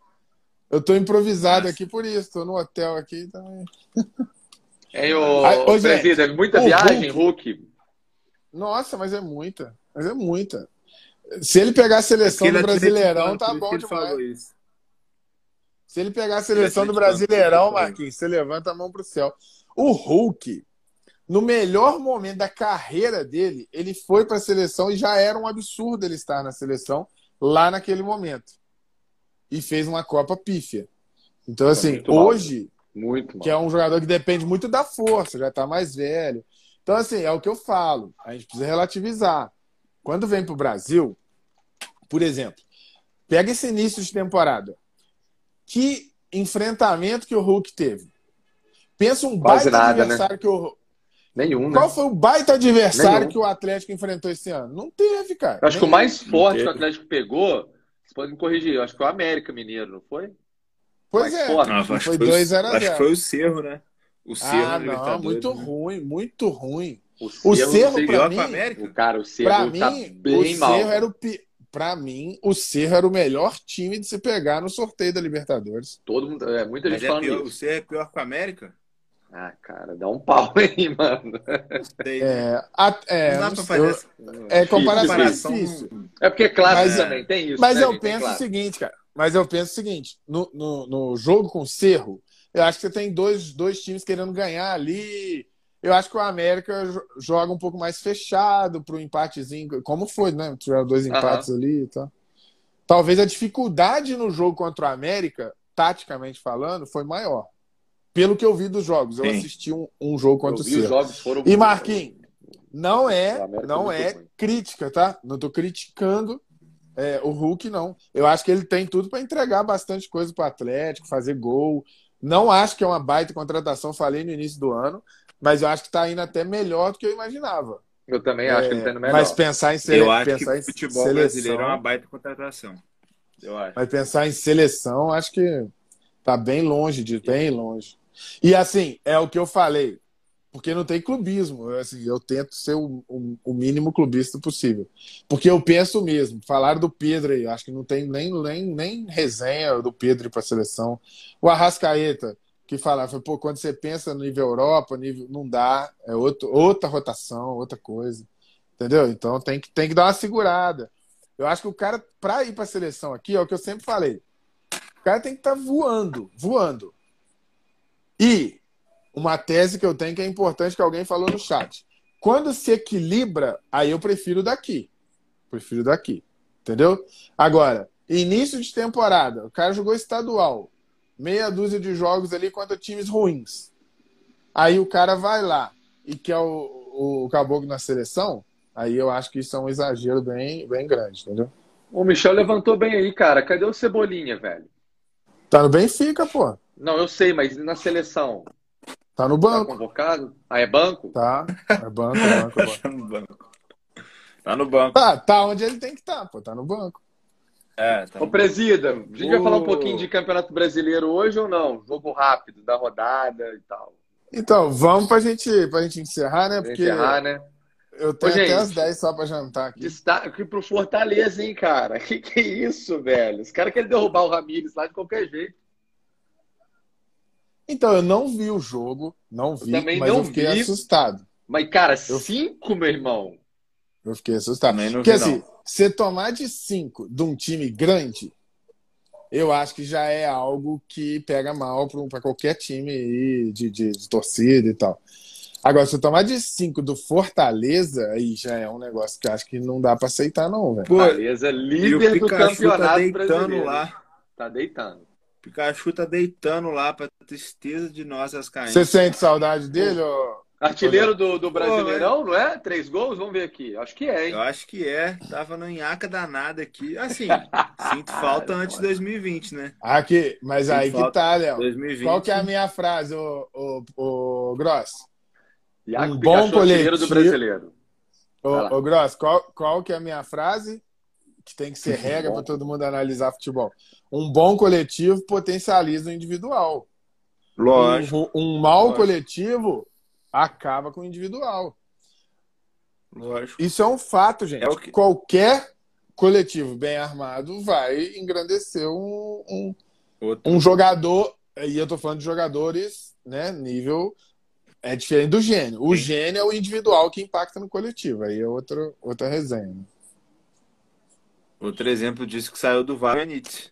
Eu tô improvisado Nossa. aqui por isso, tô no hotel aqui também. É, o Presida, é muita viagem, Hulk. Hulk. Nossa, mas é muita. Mas é muita. Se ele pegar a seleção do Brasileirão, tá bom demais. Se ele pegar a seleção do Brasileirão, Marquinhos, você levanta a mão pro céu. O Hulk, no melhor momento da carreira dele, ele foi para a seleção e já era um absurdo ele estar na seleção lá naquele momento e fez uma Copa pífia. Então, assim, muito hoje, muito que é um jogador que depende muito da força, já está mais velho, Então, assim, é o que eu falo. A gente precisa relativizar. Quando vem para o Brasil, por exemplo, pega esse início de temporada. Que enfrentamento que o Hulk teve? Pensa um Quase baita nada, né? adversário que o. Nenhum, né? Qual foi o baita adversário Nenhum. que o Atlético enfrentou esse ano? Não teve, cara. Eu acho que o Nenhum. mais forte que o Atlético pegou, vocês podem me corrigir, eu acho que foi o América Mineiro, não foi? Pois mais é. forte. Ah, Foi foi, 2 a o- acho 0. que foi o Cerro, né? O Cerro Ah, não, muito né? ruim, muito ruim. O O Cerro, Cerro, não sei- pra Pior mim, que o América? O cara, o Pra Cerro mim, tá o bem mal. Cerro era o pi... Pra mim, o Cerro era o melhor time de se pegar no sorteio da Libertadores. Todo mundo, é, muita Mas gente é falando pior, o isso. Cerro é pior que o América? Ah, cara, dá um pau aí, mano. Não sei. né? É, a- é, não dá pra fazer eu- essa é comparação difícil. É porque é claro Mas- também, tem isso. Mas né, eu? Tem penso o seguinte, cara. Mas eu penso o seguinte: no, no, no jogo com o Cerro, eu acho que você tem dois, dois times querendo ganhar ali. Eu acho que o América jo- joga um pouco mais fechado para o empatezinho, como foi, né? Tiveram dois empates ali e tal. Talvez a dificuldade no jogo contra o América, taticamente falando, foi maior. Pelo que eu vi dos jogos. Eu Sim. assisti um, um jogo Eu contra o vi os Cerro. jogos foram E Marquinhos, não O é, não é ruim. crítica, tá? Não tô criticando é, o Hulk, não. Eu acho que ele tem tudo para entregar bastante coisa para o Atlético, fazer gol. Não acho que é uma baita contratação, falei no início do ano, mas eu acho que está indo até melhor do que eu imaginava. Eu também acho que ele tá indo É, melhor. mas pensar em, sele... Eu acho que o futebol seleção, brasileiro é uma baita contratação. Eu acho. mas pensar em seleção, acho que tá bem longe de, bem longe. E assim, é o que eu falei, porque não tem clubismo. Assim, eu tento ser o, o- o mínimo clubista possível. Porque eu penso mesmo, falaram do Pedro aí, acho que não tem nem, nem, nem resenha do Pedro para a seleção. O Arrascaeta, que falava, pô, quando você pensa no nível Europa, nível, não dá, é outro, outra rotação, outra coisa. Entendeu? Então tem que, tem que dar uma segurada. Eu acho que o cara, para ir para a seleção aqui, é o que eu sempre falei. O cara tem que estar voando, voando. E uma tese que eu tenho que é importante que alguém falou no chat. Quando se equilibra, aí eu prefiro daqui. Prefiro daqui. Entendeu? Agora, início de temporada, o cara jogou estadual, meia dúzia de jogos ali contra times ruins. Aí o cara vai lá e quer o, o caboclo na seleção, aí eu acho que isso é um exagero bem, bem grande, entendeu? O Michel levantou bem aí, cara. Cadê o Cebolinha, velho? Tá no Benfica, pô. Não, eu sei, mas na seleção? Tá no Tá banco. convocado? Ah, é banco? Tá. É banco, é banco, é banco. Tá no banco. Tá no banco. Tá, tá onde ele tem que estar, pô. Tá no banco. É, tá Ô, Presida, a gente vai falar um pouquinho de Campeonato Brasileiro hoje ou não? Jogo rápido da rodada e tal. Então, vamos pra gente, pra gente encerrar, né? Porque encerrar, né? eu tenho Ô, gente. até as 10 só pra jantar aqui. Destaque pro Fortaleza, hein, cara? Que que é isso, velho? Os caras querem derrubar o Ramires lá de qualquer jeito. Então, eu não vi o jogo, não vi, também mas não eu fiquei vi. assustado. Mas, cara, cinco, meu irmão. Eu fiquei assustado. Também não Porque vi, assim, não. você tomar de 5 de um time grande, eu acho que já é algo que pega mal pra, pra qualquer time aí de, de, de torcida e tal. Agora, se você tomar de 5 do Fortaleza, aí já é um negócio que eu acho que não dá pra aceitar, não, velho. Pô, Fortaleza, o líder do tá campeonato deitando brasileiro. lá. Tá deitando. Pikachu tá deitando lá pra tristeza de nós, as caídas. Você sente saudade dele? Ô? Artilheiro do, do Brasileirão, não é? Três gols? Vamos ver aqui. Acho que é, hein? Eu acho que é. Tava no nhaca danada aqui. Assim, sinto falta antes de 2020, né? Aqui, mas Sim, aí que tá, Léo. 2020. Qual que é a minha frase, ô, ô, ô Gross? Um Pikachu, bom artilheiro do coletivo. Brasileiro. Ô, ô Gross, qual, qual que é a minha frase? Que tem que ser regra para todo mundo analisar futebol. Um bom coletivo potencializa o individual. Lógico, Um, um mau Lógico. coletivo acaba com o individual. lógico. Isso é um fato, gente. É que- Qualquer coletivo bem armado vai engrandecer um, um, Outro. um jogador, e eu tô falando de jogadores, né, nível é diferente do gênio. O Sim. gênio é o individual que impacta no coletivo, aí é outra, outra resenha. Outro exemplo disso que saiu do VAR é Benítez,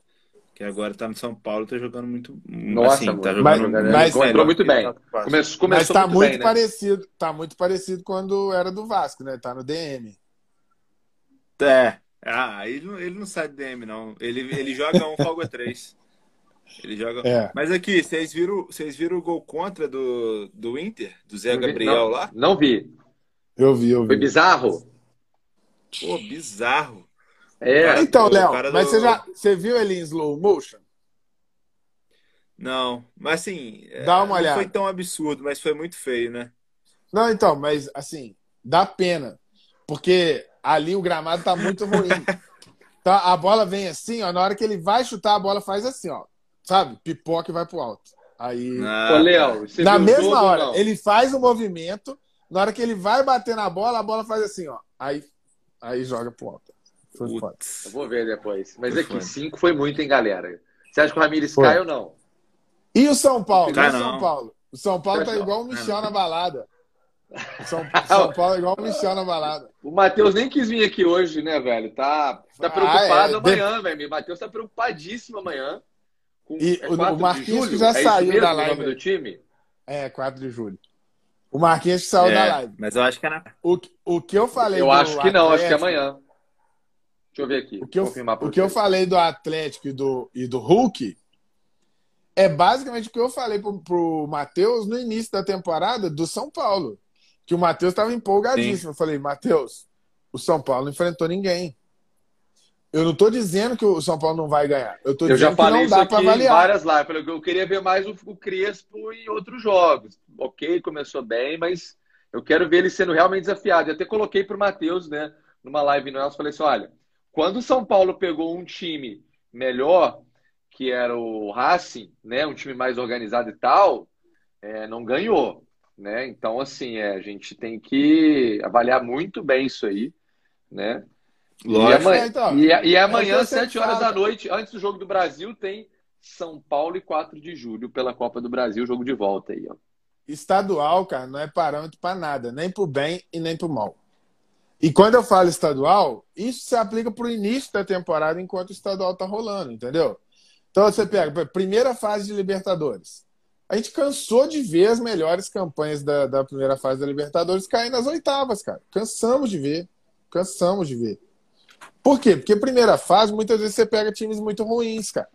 que agora tá no São Paulo, tá jogando muito. Nossa, assim, tá Mas- jogando mas- melhor entrou muito que bem. ano passado. Começou, Mas começou tá muito, muito, bem, né? parecido, tá muito parecido quando era do Vasco, né? Tá no DM. É. Ah, ele não, ele não sai do DM, não. Ele, ele joga um folga 3. Ele joga. É. Mas aqui, vocês viram, vocês viram o gol contra do, do Inter, do Zé Não vi- Gabriel não, lá? Não vi. Eu vi, eu vi. Foi bizarro? Pô, bizarro. É. Então, o Léo, cara mas do- você já você viu ele em slow motion? Não, mas assim, é, Dá uma não olhada. foi tão absurdo, mas foi muito feio, né? Não, então, mas assim, dá pena. Porque ali o gramado tá muito ruim. Então a bola vem assim, ó. Na hora que ele vai chutar, a bola faz assim, ó. Sabe? Pipoca e vai pro alto. Aí. Ah, Ô, Léo, você na mesma jogo hora, não? ele faz o movimento. Na hora que ele vai bater na bola, a bola faz assim, ó. Aí, aí joga pro alto. Foi foda. Putz. Eu vou ver depois. Mas Foi é que foda. 5 foi muito, hein, galera? Você acha que o Ramires Foi. cai ou não? E o São Paulo? Cai e o São. Paulo? O São Paulo tá igual o Michel na balada. O São, São Paulo é igual o Michel na balada. O Matheus nem quis vir aqui hoje, né, velho? Tá, tá Ah, preocupado é. amanhã, velho. O Matheus tá preocupadíssimo amanhã. Com, E o- 4 o de Marquinhos já é saiu mesmo da o live. nome do time? É, 4 de julho. O Marquinhos que saiu É, da live. Mas eu acho que é na. O, o que eu falei Eu acho que não, acho que é Atlético- amanhã. Deixa eu ver aqui. O que, eu, o que eu falei do Atlético e do, e do Hulk é basicamente o que eu falei pro, pro Matheus no início da temporada do São Paulo. Que o Matheus estava empolgadíssimo. Eu falei, Matheus, o São Paulo não enfrentou ninguém. Eu não tô dizendo que o São Paulo não vai ganhar. Eu tô Eu já falei isso aqui para em avaliar. várias lives. Eu queria ver mais o, o Crespo em outros jogos. Ok, começou bem, mas eu quero ver ele sendo realmente desafiado. Eu até coloquei pro Matheus, né, numa live no Elcio, falei assim, olha, quando o São Paulo pegou um time melhor, que era o Racing, né, um time mais organizado e tal, é, não ganhou, né? Então, assim, é, a gente tem que avaliar muito bem isso aí, né? E Lógico. amanhã, É, então, e, e é o amanhã, sempre 7 horas da noite, antes do jogo do Brasil, tem São Paulo e 4 de julho pela Copa do Brasil, jogo de volta aí, ó. Estadual, cara, não é parâmetro para nada, nem pro bem e nem pro mal. E quando eu falo estadual, isso se aplica pro início da temporada enquanto o estadual tá rolando, entendeu? Então você pega, primeira fase de Libertadores. A gente cansou de ver as melhores campanhas da, da primeira fase da Libertadores cair nas oitavas, cara. Cansamos de ver. Cansamos de ver. Por quê? Porque primeira fase, muitas vezes você pega times muito ruins, cara.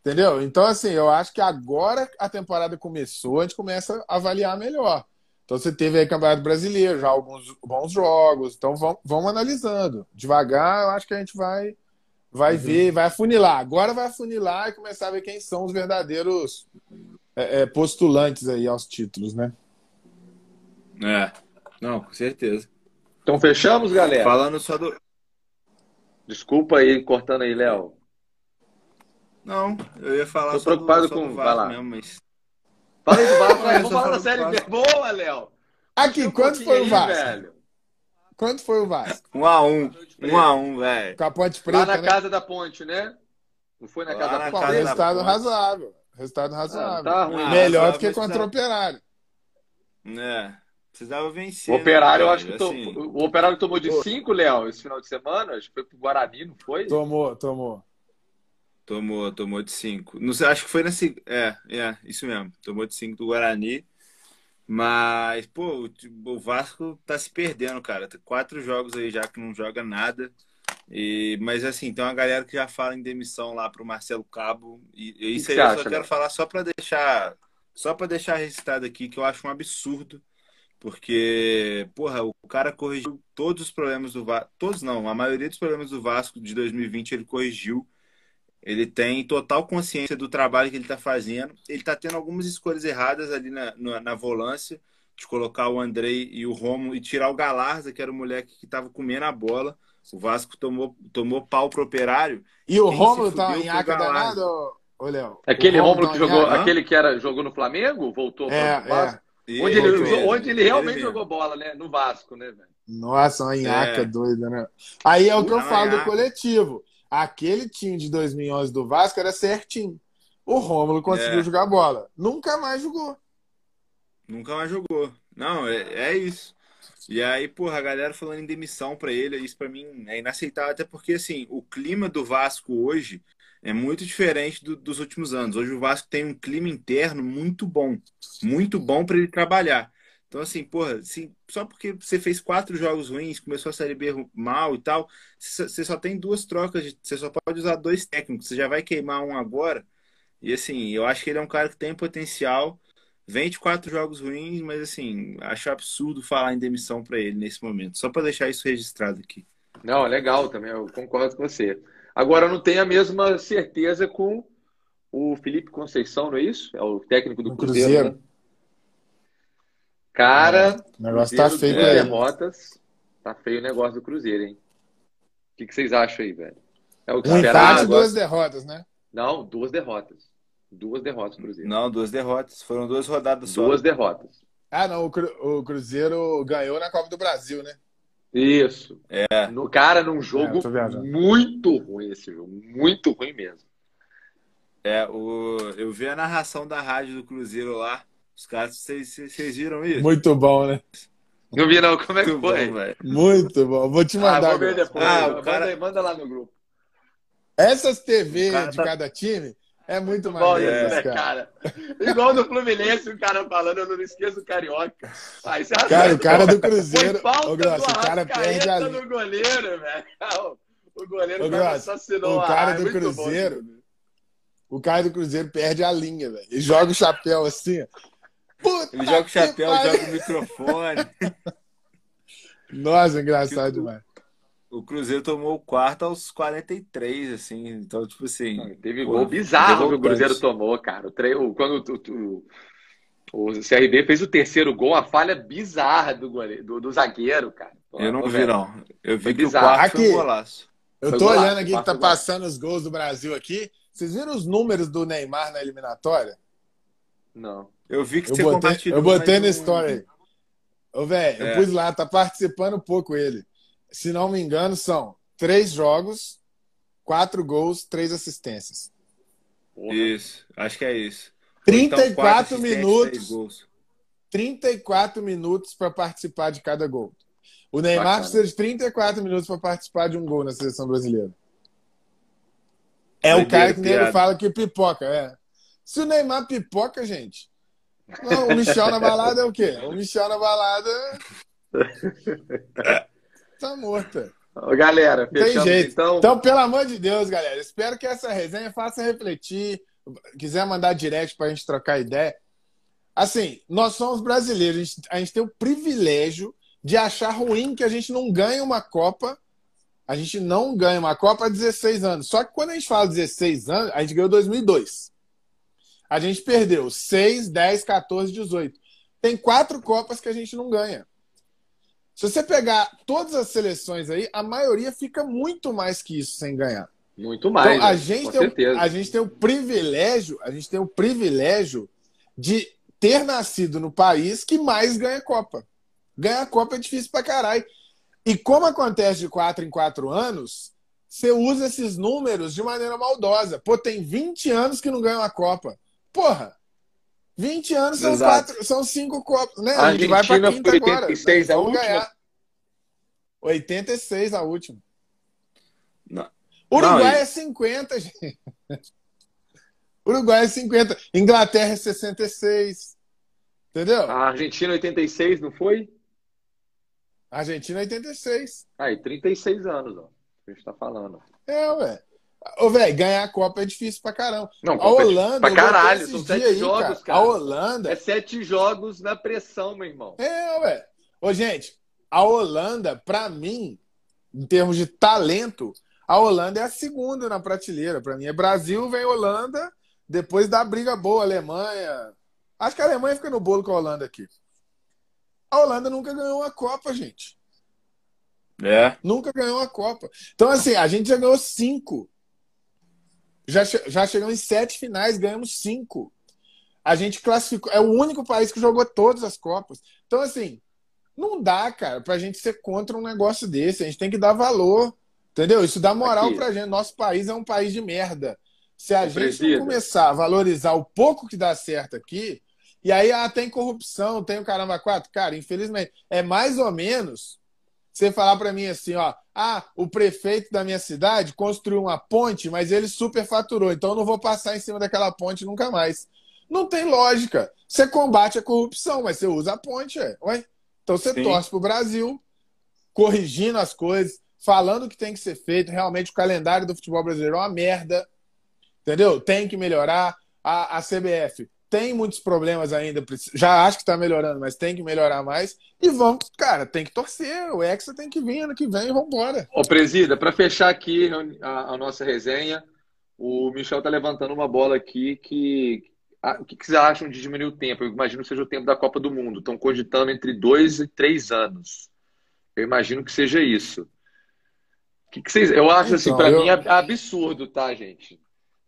Entendeu? Então, assim, eu acho que agora a temporada começou, a gente começa a avaliar melhor. Então, você teve aí Campeonato Brasileiro, já alguns bons jogos. Então, vamos, vamos analisando. Devagar, eu acho que a gente vai, vai ver, vai afunilar. Agora vai afunilar e começar a ver quem são os verdadeiros é, é, postulantes aí aos títulos, né? É. Não, com certeza. Então, fechamos, galera? Falando só do. Desculpa aí, cortando aí, Léo. Não, eu ia falar Tô só preocupado do, só com- do vai Vasco lá. mesmo, mas. Fala aí do Vasco, vamos falar da Série B. Boa, Léo. Aqui, quanto foi o Vasco? velho. Quanto foi o Vasco? Um a um. Um a um, velho. Com a Ponte Lá na né? Casa da Ponte, né? Não foi na Lá Casa na da Ponte? Casa da resultado Ponte. razoável. Resultado Ah, razoável. tá ruim. Ah, Melhor mas do que precisava- contra o Operário. É. Precisava O vencer. Operário, eu né, acho que velho? to- Assim, o Operário tomou de Ô. 5, Léo, esse final de semana. Acho que foi pro Guarani, não foi? Tomou, tomou. Tomou, tomou de 5. Não sei, acho que foi nesse. É, é, isso mesmo. Tomou de 5 do Guarani. Mas, pô, o, Vasco tá se perdendo, cara. Tem quatro jogos aí já que não joga nada. E, mas assim, tem uma galera que já fala em demissão lá pro Marcelo Cabo. E, e isso aí eu acha, só quero Léo? falar só pra deixar. Só pra deixar registrado aqui que eu acho um absurdo. Porque, porra, o cara corrigiu todos os problemas do Vasco. Todos não, a maioria dos problemas do Vasco de 2020 ele corrigiu. Ele tem total consciência do trabalho que ele está fazendo. Ele está tendo algumas escolhas erradas ali na, na, na volância, de colocar o Andrei e o Romo e tirar o Galarza, que era o moleque que estava comendo a bola. O Vasco tomou, tomou pau pro operário. E o se tá em Galarza. danado, ô, Léo? Aquele O Rômulo tá que jogou, aquele que era, jogou no Flamengo, voltou É, pro Vasco. é. Onde ele, Ele onde ele realmente mesmo. jogou bola, né? No Vasco, né, velho? Nossa, uma nhaca É. doida, né? Aí é o que eu falo do nhaca. coletivo. Aquele time de 2011 do Vasco era certinho. O Rômulo conseguiu É. jogar bola. Nunca mais jogou. Nunca mais jogou. Não, é, é isso. E aí, porra, a galera falando em demissão pra ele, isso pra mim é inaceitável, até porque, assim, o clima do Vasco hoje é muito diferente do- dos últimos anos. Hoje o Vasco tem um clima interno muito bom, muito bom pra ele trabalhar. Então, assim, porra, assim, só porque você fez quatro jogos ruins, começou a Série B mal e tal, você só tem duas trocas, de- você só pode usar dois técnicos, você já vai queimar um agora. E, assim, eu acho que ele é um cara que tem potencial 24 jogos ruins, mas assim, acho absurdo falar em demissão para ele nesse momento. Só para deixar isso registrado aqui. Não, legal também, eu concordo com você. Agora, não tenho a mesma certeza com o Felipe Conceição, não é isso? É o técnico do Cruzeiro. Cruzeiro. Né? Cara, é, o negócio tá feio duas derrotas. Tá feio o negócio do Cruzeiro, hein? O que, que vocês acham aí, velho? É o que um empate e duas derrotas, né? Não, duas derrotas. Duas derrotas do Cruzeiro. Não, duas derrotas. Foram duas rodadas só. Duas derrotas. Ah, não. O Cruzeiro ganhou na Copa do Brasil, né? Isso. É. No, cara, num jogo é, muito ruim esse jogo. Muito ruim mesmo. É, o, eu vi a narração da rádio do Cruzeiro lá. Os caras, vocês viram isso? Muito bom, né? Não vi não, como é que foi? Bom, Muito bom, vou te mandar. Ah, vou ver depois. Ah, o cara... manda, manda lá no grupo. Essas TV de tá... cada time é muito, muito maneiro, isso, né, cara? Igual no Fluminense, o cara falando, eu não esqueço o Carioca. Ah, é cara, o cara do Cruzeiro. Foi Grosso, o cara perde a linha. goleiro, velho. O goleiro Ô, Grosso, assassinou o cara do Cruzeiro. Bom, o cara do Cruzeiro perde a linha, velho. E joga o chapéu assim, Puta Ele joga o chapéu, joga o microfone. Nossa, engraçado demais. O Cruzeiro tomou o quarto aos 43, assim. Então, tipo assim. Não, teve pô, gol bizarro que o Cruzeiro tomou, cara. O treino, quando o, o, o, CRB fez o terceiro gol, a falha bizarra do, goleiro, do, do zagueiro, cara. eu não vi, não. Eu vi foi que bizarro. o quarto aqui, foi um golaço. Eu tô golaço, olhando aqui que tá passando os gols do Brasil aqui. Vocês viram os números do Neymar na eliminatória? Não. Eu vi que eu você botei, compartilhou. Eu botei na história aí. Ô, velho, é. eu pus lá, tá participando um pouco ele se não me engano, são três jogos, quatro gols, três assistências. Isso, acho que é isso. 34 então, minutos. 34 minutos para participar de cada gol. O Neymar Bacana. precisa de 34 minutos para participar de um gol na seleção brasileira. É o cara que nele fala que pipoca, é. Se o Neymar pipoca, gente. Não, o Michel na balada é o quê? O Michel na balada. tá morta. Galera, Tem jeito. Então... então, pelo amor de Deus, galera, espero que essa resenha faça refletir. Quiser mandar direct para a gente trocar ideia. Assim, nós somos brasileiros, a gente, a gente tem o privilégio de achar ruim que a gente não ganha uma Copa. A gente não ganha uma Copa há 16 anos. Só que quando a gente fala 16 anos, a gente ganhou 2002. A gente perdeu 6, 10, 14, 18. Tem quatro Copas que a gente não ganha. Se você pegar todas as seleções aí, a maioria fica muito mais que isso sem ganhar. Muito mais. Então, a, né? gente tem o, a gente tem o privilégio, a gente tem o privilégio de ter nascido no país que mais ganha Copa. Ganhar Copa é difícil pra caralho. E como acontece de quatro em quatro anos, você usa esses números de maneira maldosa. Pô, tem 20 anos que não ganha uma Copa. Porra, 20 anos são, quatro, são cinco copos, né? A, a gente vai pra quinta 86 agora. a última? Ganhar. 86 a última. Não. Uruguai Não, é 50, gente. Uruguai é 50. Inglaterra é 66. Entendeu? A Argentina 86, não foi? Argentina 86. Aí, 36 anos, ó. A gente tá falando. É, ué. Ô, velho, ganhar a Copa é difícil pra caramba. Não, a é Holanda. Pra caralho, são sete aí, jogos, cara. cara. A Holanda. É sete jogos na pressão, meu irmão. É, ué. Ô, gente, a Holanda, pra mim, em termos de talento, a Holanda é a segunda na prateleira. Pra mim é Brasil, vem Holanda, depois dá briga boa, Alemanha. Acho que a Alemanha fica no bolo com a Holanda aqui. A Holanda nunca ganhou uma Copa, gente. É. Nunca ganhou uma Copa. Então, assim, a gente já ganhou cinco. Já, já chegamos em sete finais, ganhamos cinco. A gente classificou. É o único país que jogou todas as Copas. Então, assim, não dá, cara, pra gente ser contra um negócio desse. A gente tem que dar valor. Entendeu? Isso dá moral aqui. pra gente. Nosso país é um país de merda. Se a gente não começar a valorizar o pouco que dá certo aqui, e aí ah, tem corrupção, tem o caramba quatro, cara, infelizmente, é mais ou menos você falar para mim assim, ó, ah, o prefeito da minha cidade construiu uma ponte, mas ele superfaturou, então eu não vou passar em cima daquela ponte nunca mais. Não tem lógica. Você combate a corrupção, mas você usa a ponte, é. Ué? Então você Sim. torce pro Brasil, corrigindo as coisas, falando o que tem que ser feito. Realmente o calendário do futebol brasileiro é uma merda. Entendeu? Tem que melhorar. A, a CBF tem muitos problemas ainda. Já acho que está melhorando, mas tem que melhorar mais. E vamos, cara, tem que torcer. O Hexa tem que vir ano que vem e vambora. Ô, Presida, para fechar aqui a, a, nossa resenha, o Michel tá levantando uma bola aqui que. A, o que, que vocês acham de diminuir o tempo? Eu imagino que seja o tempo da Copa do Mundo. Estão cogitando entre dois e três anos. Eu imagino que seja isso. O que, que vocês. Eu acho assim, então, assim, para eu... mim é absurdo, tá, gente?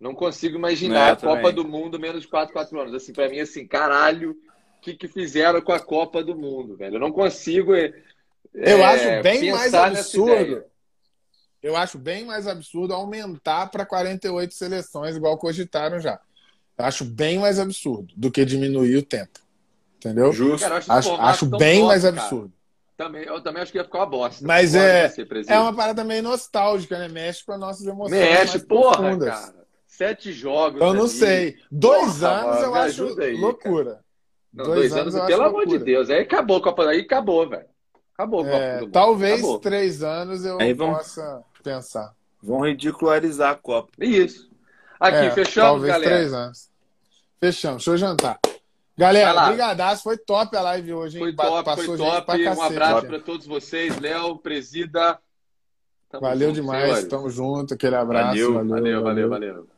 Não consigo imaginar é, a Copa do Mundo menos de 4, 4 anos. Assim, para mim, assim, caralho, o que, que fizeram com a Copa do Mundo, velho? Eu não consigo. É, eu acho bem mais absurdo. Eu acho bem mais absurdo aumentar para 48 seleções, igual cogitaram já. Eu acho bem mais absurdo do que diminuir o tempo. Entendeu? Justo. Cara, acho, acho, acho bem mais absurdo. Também, eu também acho que ia ficar uma bosta. Mas é, é uma parada meio nostálgica, né? Mexe com as nossas emoções. Mexe, porra, profundas. cara. Sete jogos. Eu não ali. sei. Dois Porra, anos mano, eu acho aí, loucura. Não, dois, dois, anos, anos pelo amor loucura. de Deus. Aí acabou a Copa. Aí acabou, velho. Acabou é, Talvez acabou. três anos eu aí possa pensar. Vão ridicularizar a Copa. Isso. Aqui, é, fechamos, talvez galera. três anos. Fechamos. Deixa eu jantar. Galera, brigadaço. Foi top a live hoje, hein? Foi top, Passou foi top. um abraço para todos vocês. Léo, Presida. Tamo valeu junto, demais. Senhores. Tamo junto. Aquele abraço. valeu, valeu. valeu. valeu. valeu.